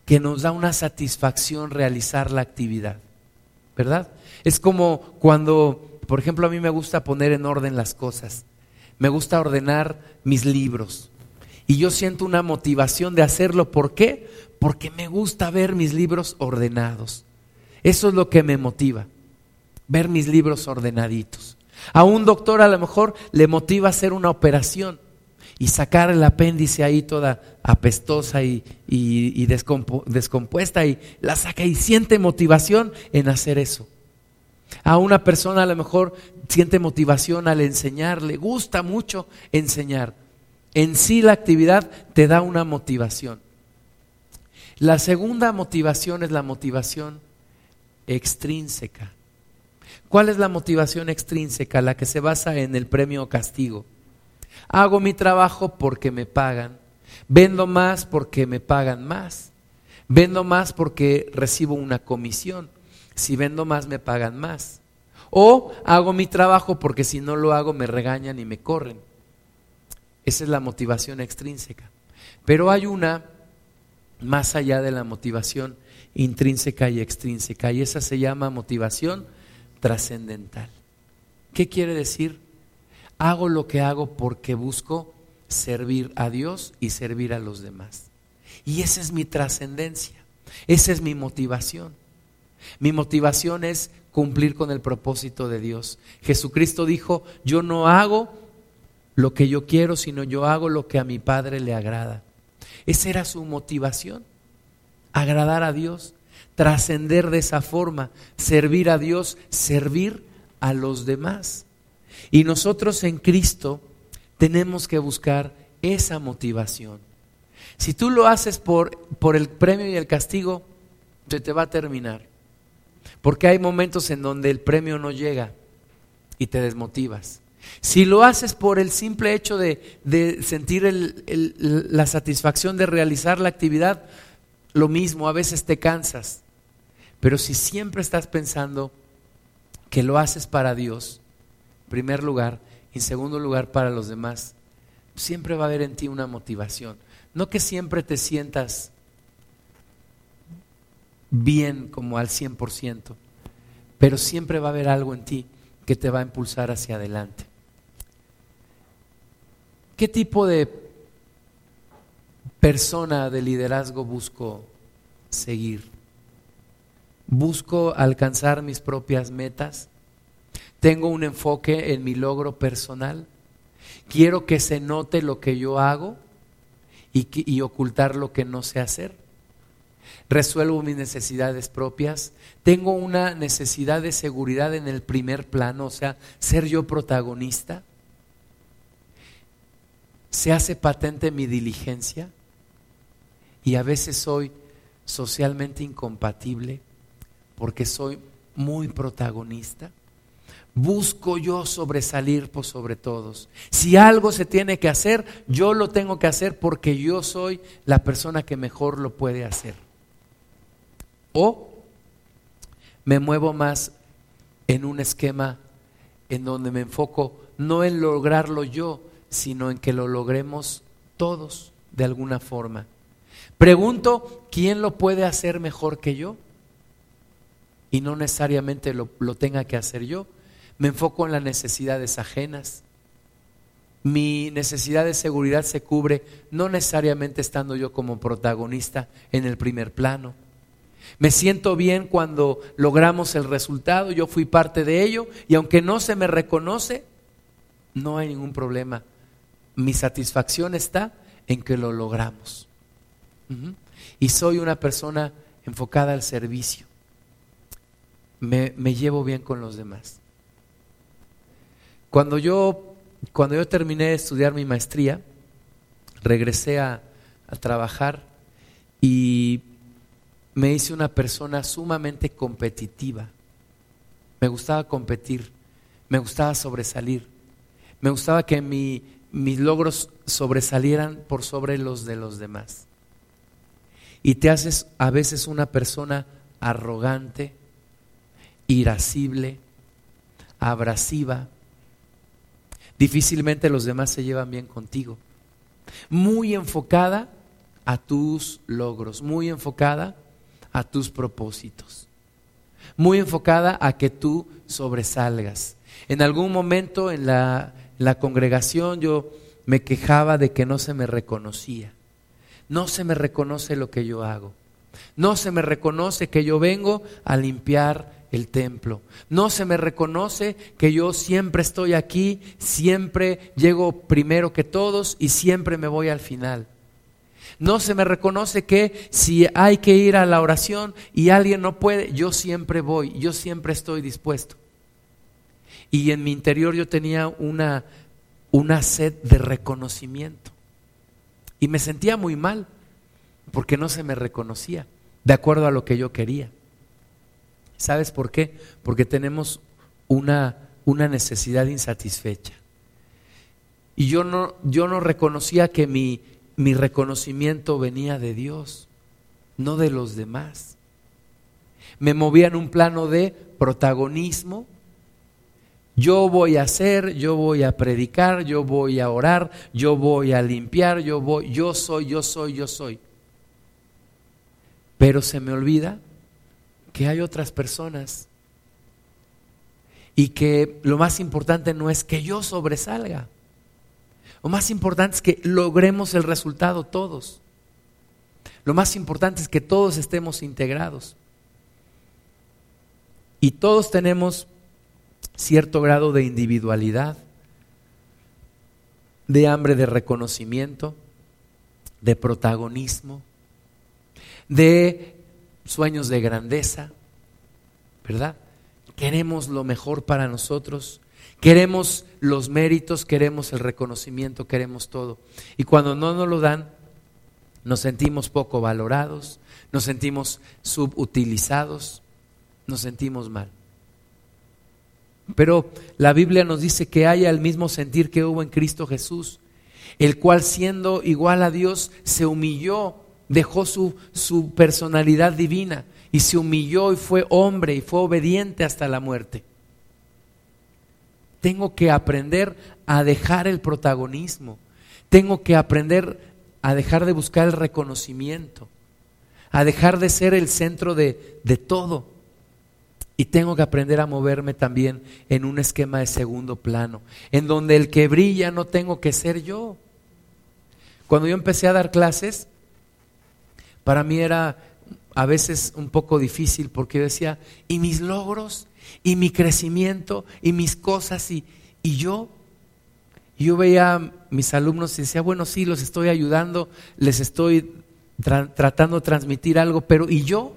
que nos da una satisfacción realizar la actividad, ¿verdad? Es como cuando, por ejemplo, a mí me gusta poner en orden las cosas, me gusta ordenar mis libros y yo siento una motivación de hacerlo. ¿Por qué? Porque me gusta ver mis libros ordenados. Eso es lo que me motiva, ver mis libros ordenaditos. A un doctor a lo mejor le motiva hacer una operación y sacar el apéndice ahí toda apestosa y, descompuesta y la saca y siente motivación en hacer eso. A una persona a lo mejor siente motivación al enseñar, le gusta mucho enseñar. En sí la actividad te da una motivación. La segunda motivación es la motivación extrínseca. ¿Cuál es la motivación extrínseca? La que se basa en el premio castigo. Hago mi trabajo porque me pagan. Vendo más porque me pagan más. Vendo más porque recibo una comisión. Si vendo más me pagan más. O hago mi trabajo porque si no lo hago me regañan y me corren. Esa es la motivación extrínseca. Pero hay una más allá de la motivación intrínseca y extrínseca y esa se llama motivación trascendental. ¿Qué quiere decir? Hago lo que hago porque busco servir a Dios y servir a los demás. Y esa es mi trascendencia, esa es mi motivación. Mi motivación es cumplir con el propósito de Dios. Jesucristo dijo, yo no hago lo que yo quiero, sino yo hago lo que a mi Padre le agrada. Esa era su motivación, agradar a Dios, trascender de esa forma, servir a Dios, servir a los demás. Y nosotros en Cristo tenemos que buscar esa motivación. Si tú lo haces por, por el premio y el castigo, se te va a terminar. Porque hay momentos en donde el premio no llega y te desmotivas. Si lo haces por el simple hecho de, de sentir la satisfacción de realizar la actividad, lo mismo, a veces te cansas. Pero si siempre estás pensando que lo haces para Dios, primer lugar, y en segundo lugar para los demás, siempre va a haber en ti una motivación. No que siempre te sientas bien como al 100%, pero siempre va a haber algo en ti que te va a impulsar hacia adelante. ¿Qué tipo de persona de liderazgo busco seguir? ¿Busco alcanzar mis propias metas? Tengo un enfoque en mi logro personal. Quiero que se note lo que yo hago y, ocultar lo que no sé hacer. Resuelvo mis necesidades propias. Tengo una necesidad de seguridad en el primer plano, o sea, ser yo protagonista. Se hace patente mi diligencia y a veces soy socialmente incompatible porque soy muy protagonista busco yo sobresalir por sobre todos. Si algo se tiene que hacer, yo lo tengo que hacer porque yo soy la persona que mejor lo puede hacer. O me muevo más en un esquema en donde me enfoco no en lograrlo yo, sino en que lo logremos todos de alguna forma. Pregunto, ¿quién lo puede hacer mejor que yo? Y no necesariamente lo, lo tenga que hacer yo me enfoco en las necesidades ajenas. Mi necesidad de seguridad se cubre no necesariamente estando yo como protagonista en el primer plano. Me siento bien cuando logramos el resultado, yo fui parte de ello y aunque no se me reconoce, no hay ningún problema. Mi satisfacción está en que lo logramos. Y soy una persona enfocada al servicio. Me, llevo bien con los demás. Cuando yo, cuando yo terminé de estudiar mi maestría, regresé a, a trabajar y me hice una persona sumamente competitiva. Me gustaba competir, me gustaba sobresalir, me gustaba que mi, mis logros sobresalieran por sobre los de los demás. Y te haces a veces una persona arrogante, irascible, abrasiva, difícilmente los demás se llevan bien contigo. Muy enfocada a tus logros, muy enfocada a tus propósitos, muy enfocada a que tú sobresalgas. En algún momento en la, la congregación yo me quejaba de que no se me reconocía. No se me reconoce lo que yo hago. No se me reconoce que yo vengo a limpiar el templo. No se me reconoce que yo siempre estoy aquí, siempre llego primero que todos y siempre me voy al final. No se me reconoce que si hay que ir a la oración y alguien no puede, yo siempre voy, yo siempre estoy dispuesto. Y en mi interior yo tenía una, una sed de reconocimiento. Y me sentía muy mal porque no se me reconocía de acuerdo a lo que yo quería. ¿Sabes por qué? Porque tenemos una, una necesidad insatisfecha. Y yo no, yo no reconocía que mi, mi reconocimiento venía de Dios, no de los demás. Me movía en un plano de protagonismo. Yo voy a hacer, yo voy a predicar, yo voy a orar, yo voy a limpiar, yo voy, yo soy, yo soy, yo soy. Pero se me olvida que hay otras personas y que lo más importante no es que yo sobresalga. Lo más importante es que logremos el resultado todos. Lo más importante es que todos estemos integrados. Y todos tenemos cierto grado de individualidad, de hambre de reconocimiento, de protagonismo, de sueños de grandeza, ¿verdad? Queremos lo mejor para nosotros, queremos los méritos, queremos el reconocimiento, queremos todo. Y cuando no nos lo dan, nos sentimos poco valorados, nos sentimos subutilizados, nos sentimos mal. Pero la Biblia nos dice que haya el mismo sentir que hubo en Cristo Jesús, el cual siendo igual a Dios se humilló dejó su, su personalidad divina y se humilló y fue hombre y fue obediente hasta la muerte. Tengo que aprender a dejar el protagonismo. Tengo que aprender a dejar de buscar el reconocimiento, a dejar de ser el centro de, de todo. Y tengo que aprender a moverme también en un esquema de segundo plano, en donde el que brilla no tengo que ser yo. Cuando yo empecé a dar clases, para mí era a veces un poco difícil porque yo decía, ¿y mis logros? ¿Y mi crecimiento? ¿Y mis cosas? ¿Y, y yo? yo veía a mis alumnos y decía, bueno, sí, los estoy ayudando, les estoy tratando de transmitir algo, pero ¿y yo?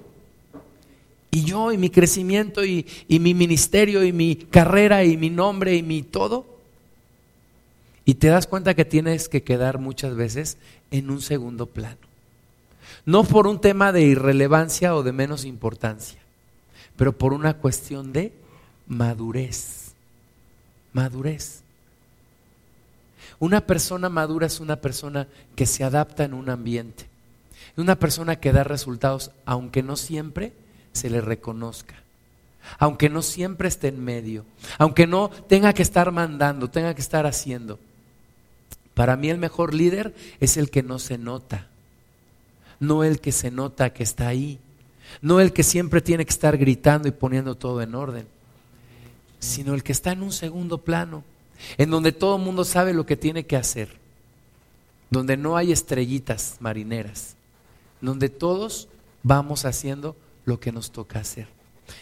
¿Y yo? ¿Y mi crecimiento? ¿Y, ¿Y mi ministerio? ¿Y mi carrera? ¿Y mi nombre? ¿Y mi todo? Y te das cuenta que tienes que quedar muchas veces en un segundo plano. No por un tema de irrelevancia o de menos importancia, pero por una cuestión de madurez. madurez. Una persona madura es una persona que se adapta en un ambiente. Una persona que da resultados, aunque no siempre se le reconozca. Aunque no siempre esté en medio. Aunque no tenga que estar mandando, tenga que estar haciendo. Para mí el mejor líder es el que no se nota. No el que se nota que está ahí. No el que siempre tiene que estar gritando y poniendo todo en orden. Sino el que está en un segundo plano en donde todo el mundo sabe lo que tiene que hacer, donde no hay estrellitas marineras, donde todos vamos haciendo lo que nos toca hacer.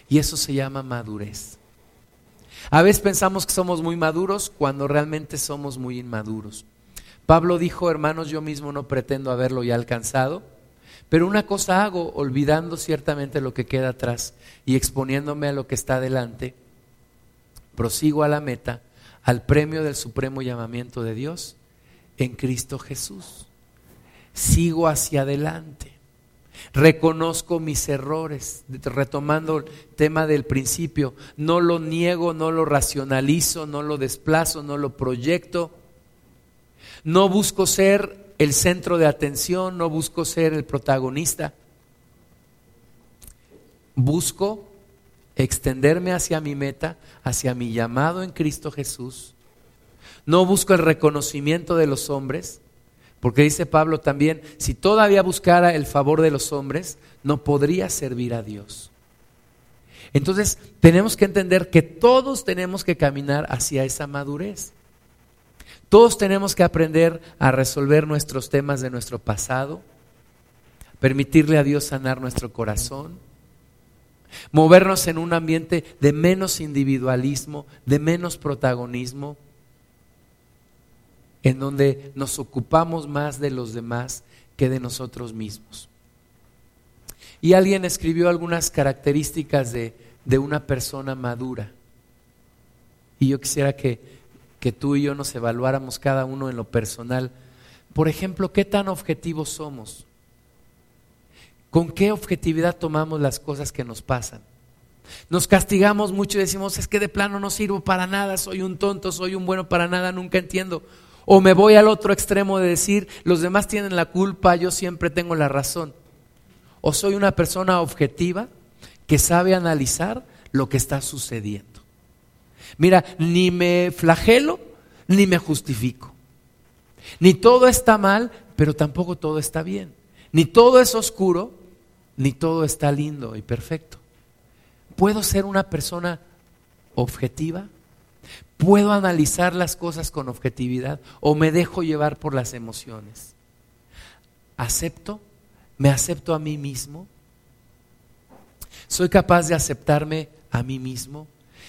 Y eso se llama madurez. A veces pensamos que somos muy maduros cuando realmente somos muy inmaduros. Pablo dijo, hermanos, yo mismo no pretendo haberlo ya alcanzado, pero una cosa hago, olvidando ciertamente lo que queda atrás y exponiéndome a lo que está delante, prosigo a la meta al premio del supremo llamamiento de Dios en Cristo Jesús. Sigo hacia adelante. Reconozco mis errores, retomando el tema del principio, no lo niego, no lo racionalizo, no lo desplazo, no lo proyecto. No busco ser el centro de atención, no busco ser el protagonista. Busco extenderme hacia mi meta, hacia mi llamado en Cristo Jesús. No busco el reconocimiento de los hombres, porque dice Pablo también, si todavía buscara el favor de los hombres, no podría servir a Dios. Entonces, tenemos que entender que todos tenemos que caminar hacia esa madurez. Todos tenemos que aprender a resolver nuestros temas de nuestro pasado, permitirle a Dios sanar nuestro corazón Movernos en un ambiente de menos individualismo, de menos protagonismo, en donde nos ocupamos más de los demás que de nosotros mismos. Y alguien escribió algunas características de, una persona madura. Y yo quisiera que, que tú y yo nos evaluáramos cada uno en lo personal. Por ejemplo, ¿qué tan objetivos somos? ¿Con qué objetividad tomamos las cosas que nos pasan? Nos castigamos mucho y decimos, es que de plano no sirvo para nada, soy un tonto, soy un bueno para nada, nunca entiendo. O me voy al otro extremo de decir, los demás tienen la culpa, yo siempre tengo la razón. O soy una persona objetiva que sabe analizar lo que está sucediendo. Mira, ni me flagelo, ni me justifico. Ni todo está mal, pero tampoco todo está bien. Ni todo es oscuro, ni todo está lindo y perfecto. ¿Puedo ser una persona objetiva? ¿Puedo analizar las cosas con objetividad o me dejo llevar por las emociones? ¿Acepto? ¿Me acepto a mí mismo? ¿Soy capaz de aceptarme a mí mismo?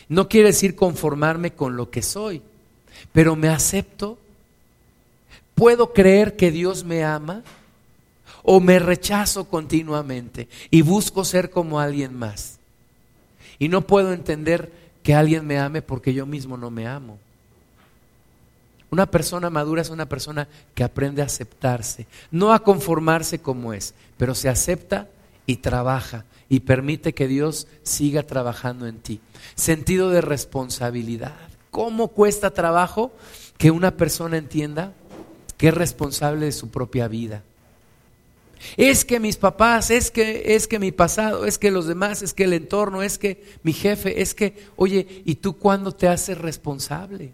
No quiere decir conformarme con lo que soy, pero me acepto. ¿Puedo creer que Dios me ama? o me rechazo continuamente y busco ser como alguien más. Y no puedo entender que alguien me ame porque yo mismo no me amo. Una persona madura es una persona que aprende a aceptarse, no a conformarse como es, pero se acepta y trabaja y permite que Dios siga trabajando en ti. Sentido de responsabilidad. ¿Cómo cuesta trabajo que una persona entienda que es responsable de su propia vida? Es que mis papás, es que, es que mi pasado, es que los demás, es que el entorno, es que mi jefe, es que, oye, ¿y tú cuándo te haces responsable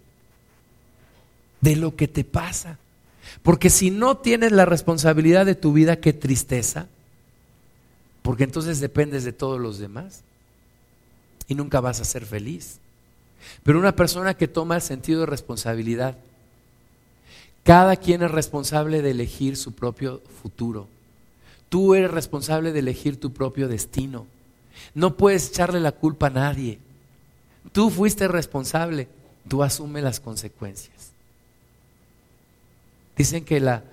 de lo que te pasa? Porque si no tienes la responsabilidad de tu vida, qué tristeza, porque entonces dependes de todos los demás y nunca vas a ser feliz. Pero una persona que toma el sentido de responsabilidad, cada quien es responsable de elegir su propio futuro. Tú eres responsable de elegir tu propio destino. No puedes echarle la culpa a nadie. Tú fuiste responsable, tú asume las consecuencias. Dicen que la,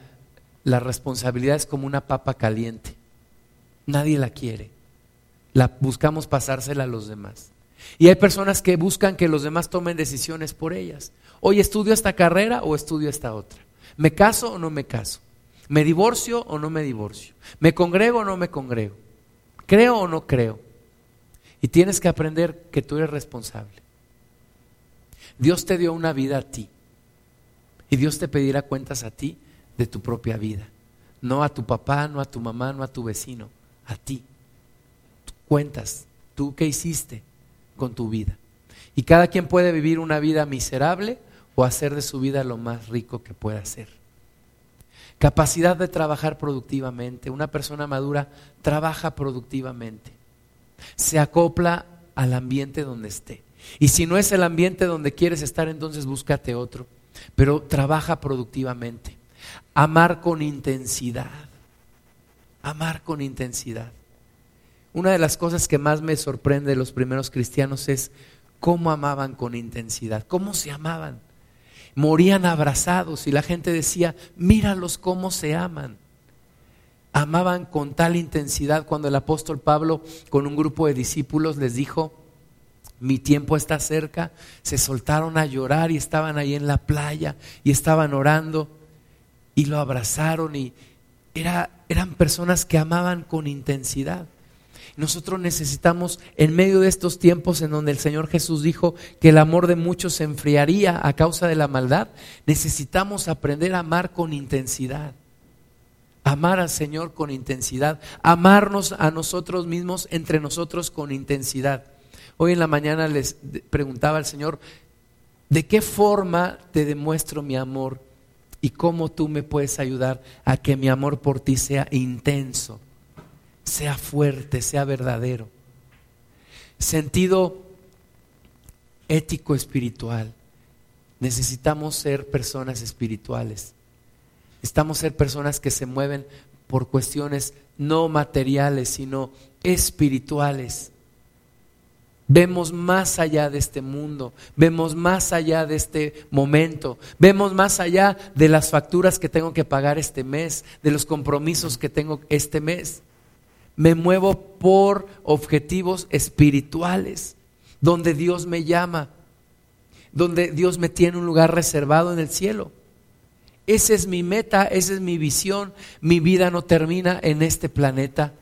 la responsabilidad es como una papa caliente. Nadie la quiere. La buscamos pasársela a los demás. Y hay personas que buscan que los demás tomen decisiones por ellas. Hoy estudio esta carrera o estudio esta otra. ¿Me caso o no me caso? ¿Me divorcio o no me divorcio? ¿Me congrego o no me congrego? ¿Creo o no creo? Y tienes que aprender que tú eres responsable. Dios te dio una vida a ti. Y Dios te pedirá cuentas a ti de tu propia vida. No a tu papá, no a tu mamá, no a tu vecino, a ti. Cuentas, tú qué hiciste con tu vida. Y cada quien puede vivir una vida miserable o hacer de su vida lo más rico que pueda hacer. Capacidad de trabajar productivamente. Una persona madura trabaja productivamente. Se acopla al ambiente donde esté. Y si no es el ambiente donde quieres estar, entonces búscate otro. Pero trabaja productivamente. Amar con intensidad. Amar con intensidad. Una de las cosas que más me sorprende de los primeros cristianos es cómo amaban con intensidad, cómo se amaban. Morían abrazados y la gente decía, míralos cómo se aman. Amaban con tal intensidad cuando el apóstol Pablo con un grupo de discípulos les dijo, mi tiempo está cerca, se soltaron a llorar y estaban ahí en la playa y estaban orando y lo abrazaron y era, eran personas que amaban con intensidad. Nosotros necesitamos, en medio de estos tiempos en donde el Señor Jesús dijo que el amor de muchos se enfriaría a causa de la maldad, necesitamos aprender a amar con intensidad. Amar al Señor con intensidad, amarnos a nosotros mismos entre nosotros con intensidad. Hoy en la mañana les preguntaba al Señor, ¿de qué forma te demuestro mi amor y cómo tú me puedes ayudar a que mi amor por ti sea intenso, sea fuerte, sea verdadero? Sentido ético espiritual. Necesitamos ser personas espirituales. Necesitamos ser personas que se mueven por cuestiones no materiales, sino espirituales. Vemos más allá de este mundo, vemos más allá de este momento, vemos más allá de las facturas que tengo que pagar este mes, de los compromisos que tengo este mes. Me muevo por objetivos espirituales, donde Dios me llama, donde Dios me tiene un lugar reservado en el cielo. Esa es mi meta, esa es mi visión. Mi vida no termina en este planeta,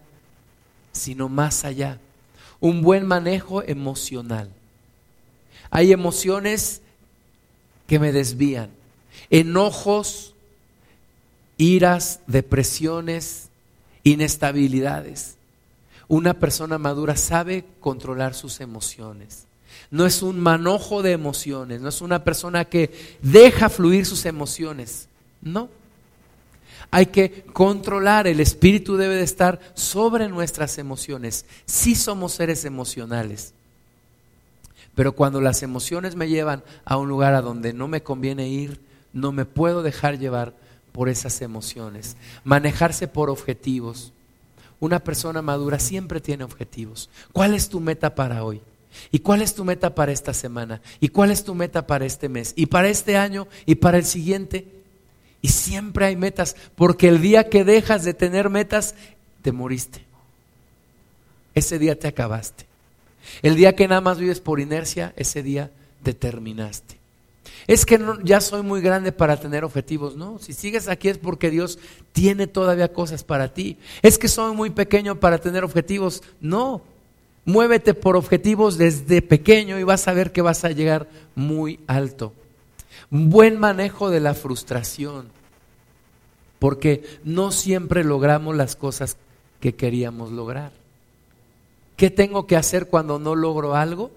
sino más allá un buen manejo emocional. Hay emociones que me desvían, enojos, iras, depresiones, inestabilidades. Una persona madura sabe controlar sus emociones. No es un manojo de emociones, no es una persona que deja fluir sus emociones. No, hay que controlar, el espíritu debe de estar sobre nuestras emociones. Sí somos seres emocionales, pero cuando las emociones me llevan a un lugar a donde no me conviene ir, no me puedo dejar llevar por esas emociones. Manejarse por objetivos. Una persona madura siempre tiene objetivos. ¿Cuál es tu meta para hoy? ¿Y cuál es tu meta para esta semana? ¿Y cuál es tu meta para este mes? ¿Y para este año? ¿Y para el siguiente? Y siempre hay metas, porque el día que dejas de tener metas, te moriste. Ese día te acabaste. El día que nada más vives por inercia, ese día te terminaste. Es que ya soy muy grande para tener objetivos. No, si sigues aquí es porque Dios tiene todavía cosas para ti. Es que soy muy pequeño para tener objetivos. No, muévete por objetivos desde pequeño y vas a ver que vas a llegar muy alto buen manejo de la frustración, porque no siempre logramos las cosas que queríamos lograr. ¿Qué tengo que hacer cuando no logro algo?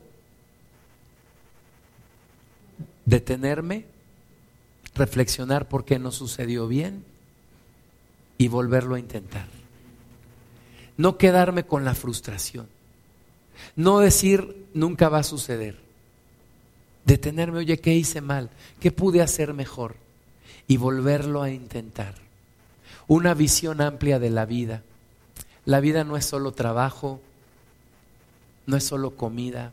Detenerme, reflexionar por qué no sucedió bien y volverlo a intentar. No quedarme con la frustración. No decir nunca va a suceder detenerme, oye, ¿qué hice mal? ¿Qué pude hacer mejor? Y volverlo a intentar. Una visión amplia de la vida. La vida no es solo trabajo, no es solo comida,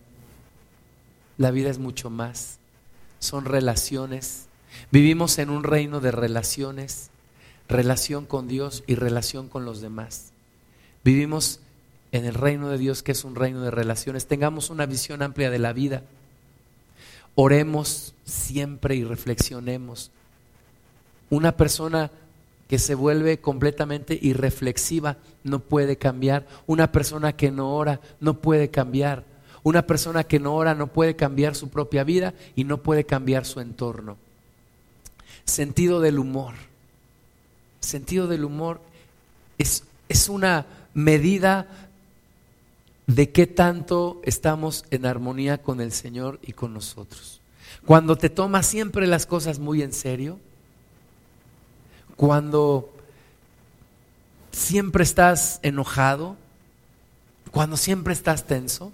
la vida es mucho más. Son relaciones. Vivimos en un reino de relaciones, relación con Dios y relación con los demás. Vivimos en el reino de Dios que es un reino de relaciones. Tengamos una visión amplia de la vida. Oremos siempre y reflexionemos. Una persona que se vuelve completamente irreflexiva no puede cambiar. Una persona que no ora no puede cambiar. Una persona que no ora no puede cambiar su propia vida y no puede cambiar su entorno. Sentido del humor. Sentido del humor es, es una medida de qué tanto estamos en armonía con el Señor y con nosotros. Cuando te tomas siempre las cosas muy en serio, cuando siempre estás enojado, cuando siempre estás tenso,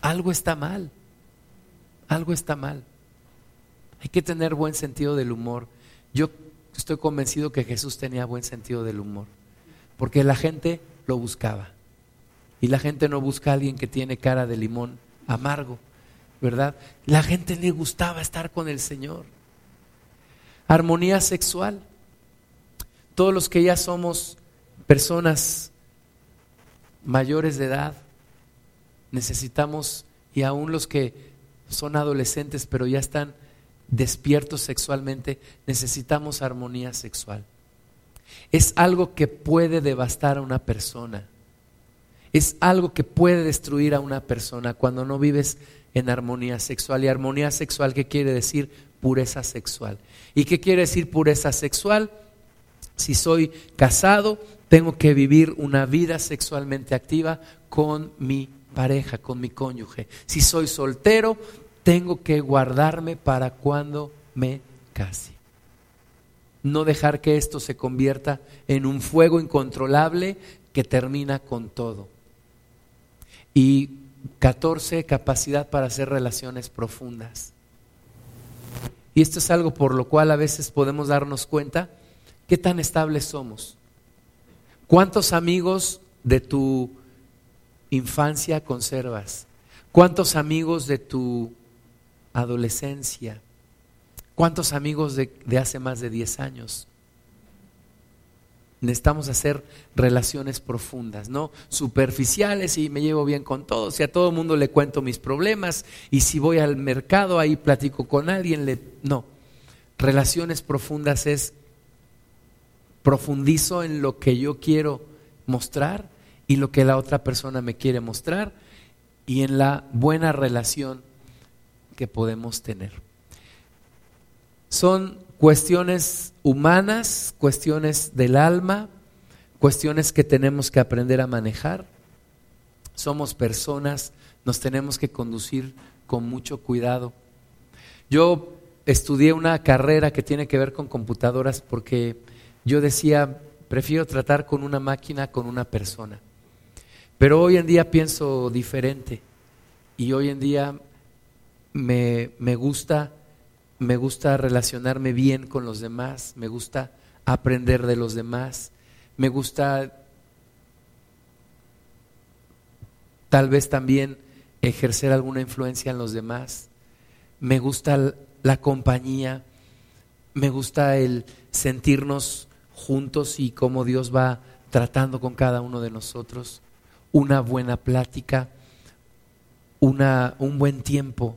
algo está mal, algo está mal. Hay que tener buen sentido del humor. Yo estoy convencido que Jesús tenía buen sentido del humor, porque la gente lo buscaba. Y la gente no busca a alguien que tiene cara de limón amargo, ¿verdad? La gente le gustaba estar con el Señor. Armonía sexual. Todos los que ya somos personas mayores de edad, necesitamos, y aún los que son adolescentes pero ya están despiertos sexualmente, necesitamos armonía sexual. Es algo que puede devastar a una persona. Es algo que puede destruir a una persona cuando no vives en armonía sexual. Y armonía sexual, ¿qué quiere decir? Pureza sexual. ¿Y qué quiere decir pureza sexual? Si soy casado, tengo que vivir una vida sexualmente activa con mi pareja, con mi cónyuge. Si soy soltero, tengo que guardarme para cuando me case. No dejar que esto se convierta en un fuego incontrolable que termina con todo. Y 14, capacidad para hacer relaciones profundas. Y esto es algo por lo cual a veces podemos darnos cuenta qué tan estables somos. ¿Cuántos amigos de tu infancia conservas? ¿Cuántos amigos de tu adolescencia? ¿Cuántos amigos de, hace más de 10 años? Necesitamos hacer relaciones profundas, no superficiales y me llevo bien con todos y a todo mundo le cuento mis problemas y si voy al mercado ahí platico con alguien, le... no. Relaciones profundas es profundizo en lo que yo quiero mostrar y lo que la otra persona me quiere mostrar y en la buena relación que podemos tener. Son cuestiones humanas, cuestiones del alma, cuestiones que tenemos que aprender a manejar. Somos personas, nos tenemos que conducir con mucho cuidado. Yo estudié una carrera que tiene que ver con computadoras porque yo decía, prefiero tratar con una máquina, con una persona. Pero hoy en día pienso diferente y hoy en día me, me gusta me gusta relacionarme bien con los demás, me gusta aprender de los demás, me gusta tal vez también ejercer alguna influencia en los demás, me gusta la compañía, me gusta el sentirnos juntos y cómo Dios va tratando con cada uno de nosotros, una buena plática, una, un buen tiempo.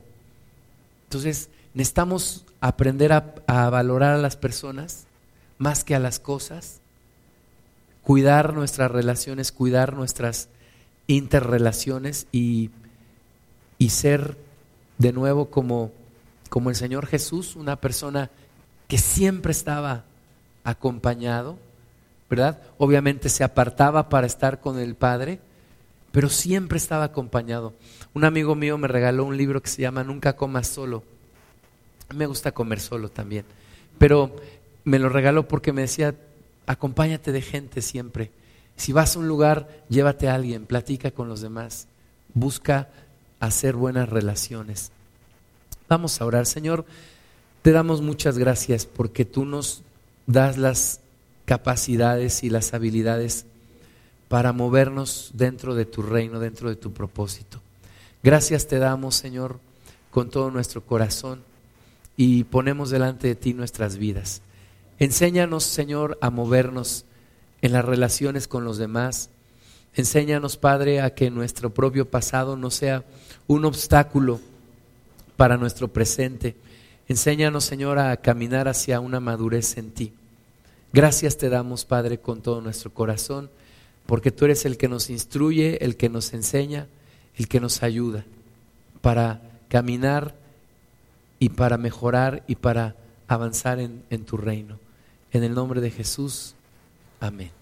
Entonces, Necesitamos aprender a, valorar a las personas más que a las cosas, cuidar nuestras relaciones, cuidar nuestras interrelaciones y, y ser de nuevo como, como el Señor Jesús, una persona que siempre estaba acompañado, ¿verdad? Obviamente se apartaba para estar con el Padre, pero siempre estaba acompañado. Un amigo mío me regaló un libro que se llama Nunca comas solo me gusta comer solo también, pero me lo regaló porque me decía, acompáñate de gente siempre. Si vas a un lugar, llévate a alguien, platica con los demás, busca hacer buenas relaciones. Vamos a orar, Señor, te damos muchas gracias porque tú nos das las capacidades y las habilidades para movernos dentro de tu reino, dentro de tu propósito. Gracias te damos, Señor, con todo nuestro corazón y ponemos delante de ti nuestras vidas. Enséñanos, Señor, a movernos en las relaciones con los demás. Enséñanos, Padre, a que nuestro propio pasado no sea un obstáculo para nuestro presente. Enséñanos, Señor, a caminar hacia una madurez en ti. Gracias te damos, Padre, con todo nuestro corazón, porque tú eres el que nos instruye, el que nos enseña, el que nos ayuda. para caminar y para mejorar y para avanzar en, en tu reino. En el nombre de Jesús, amén.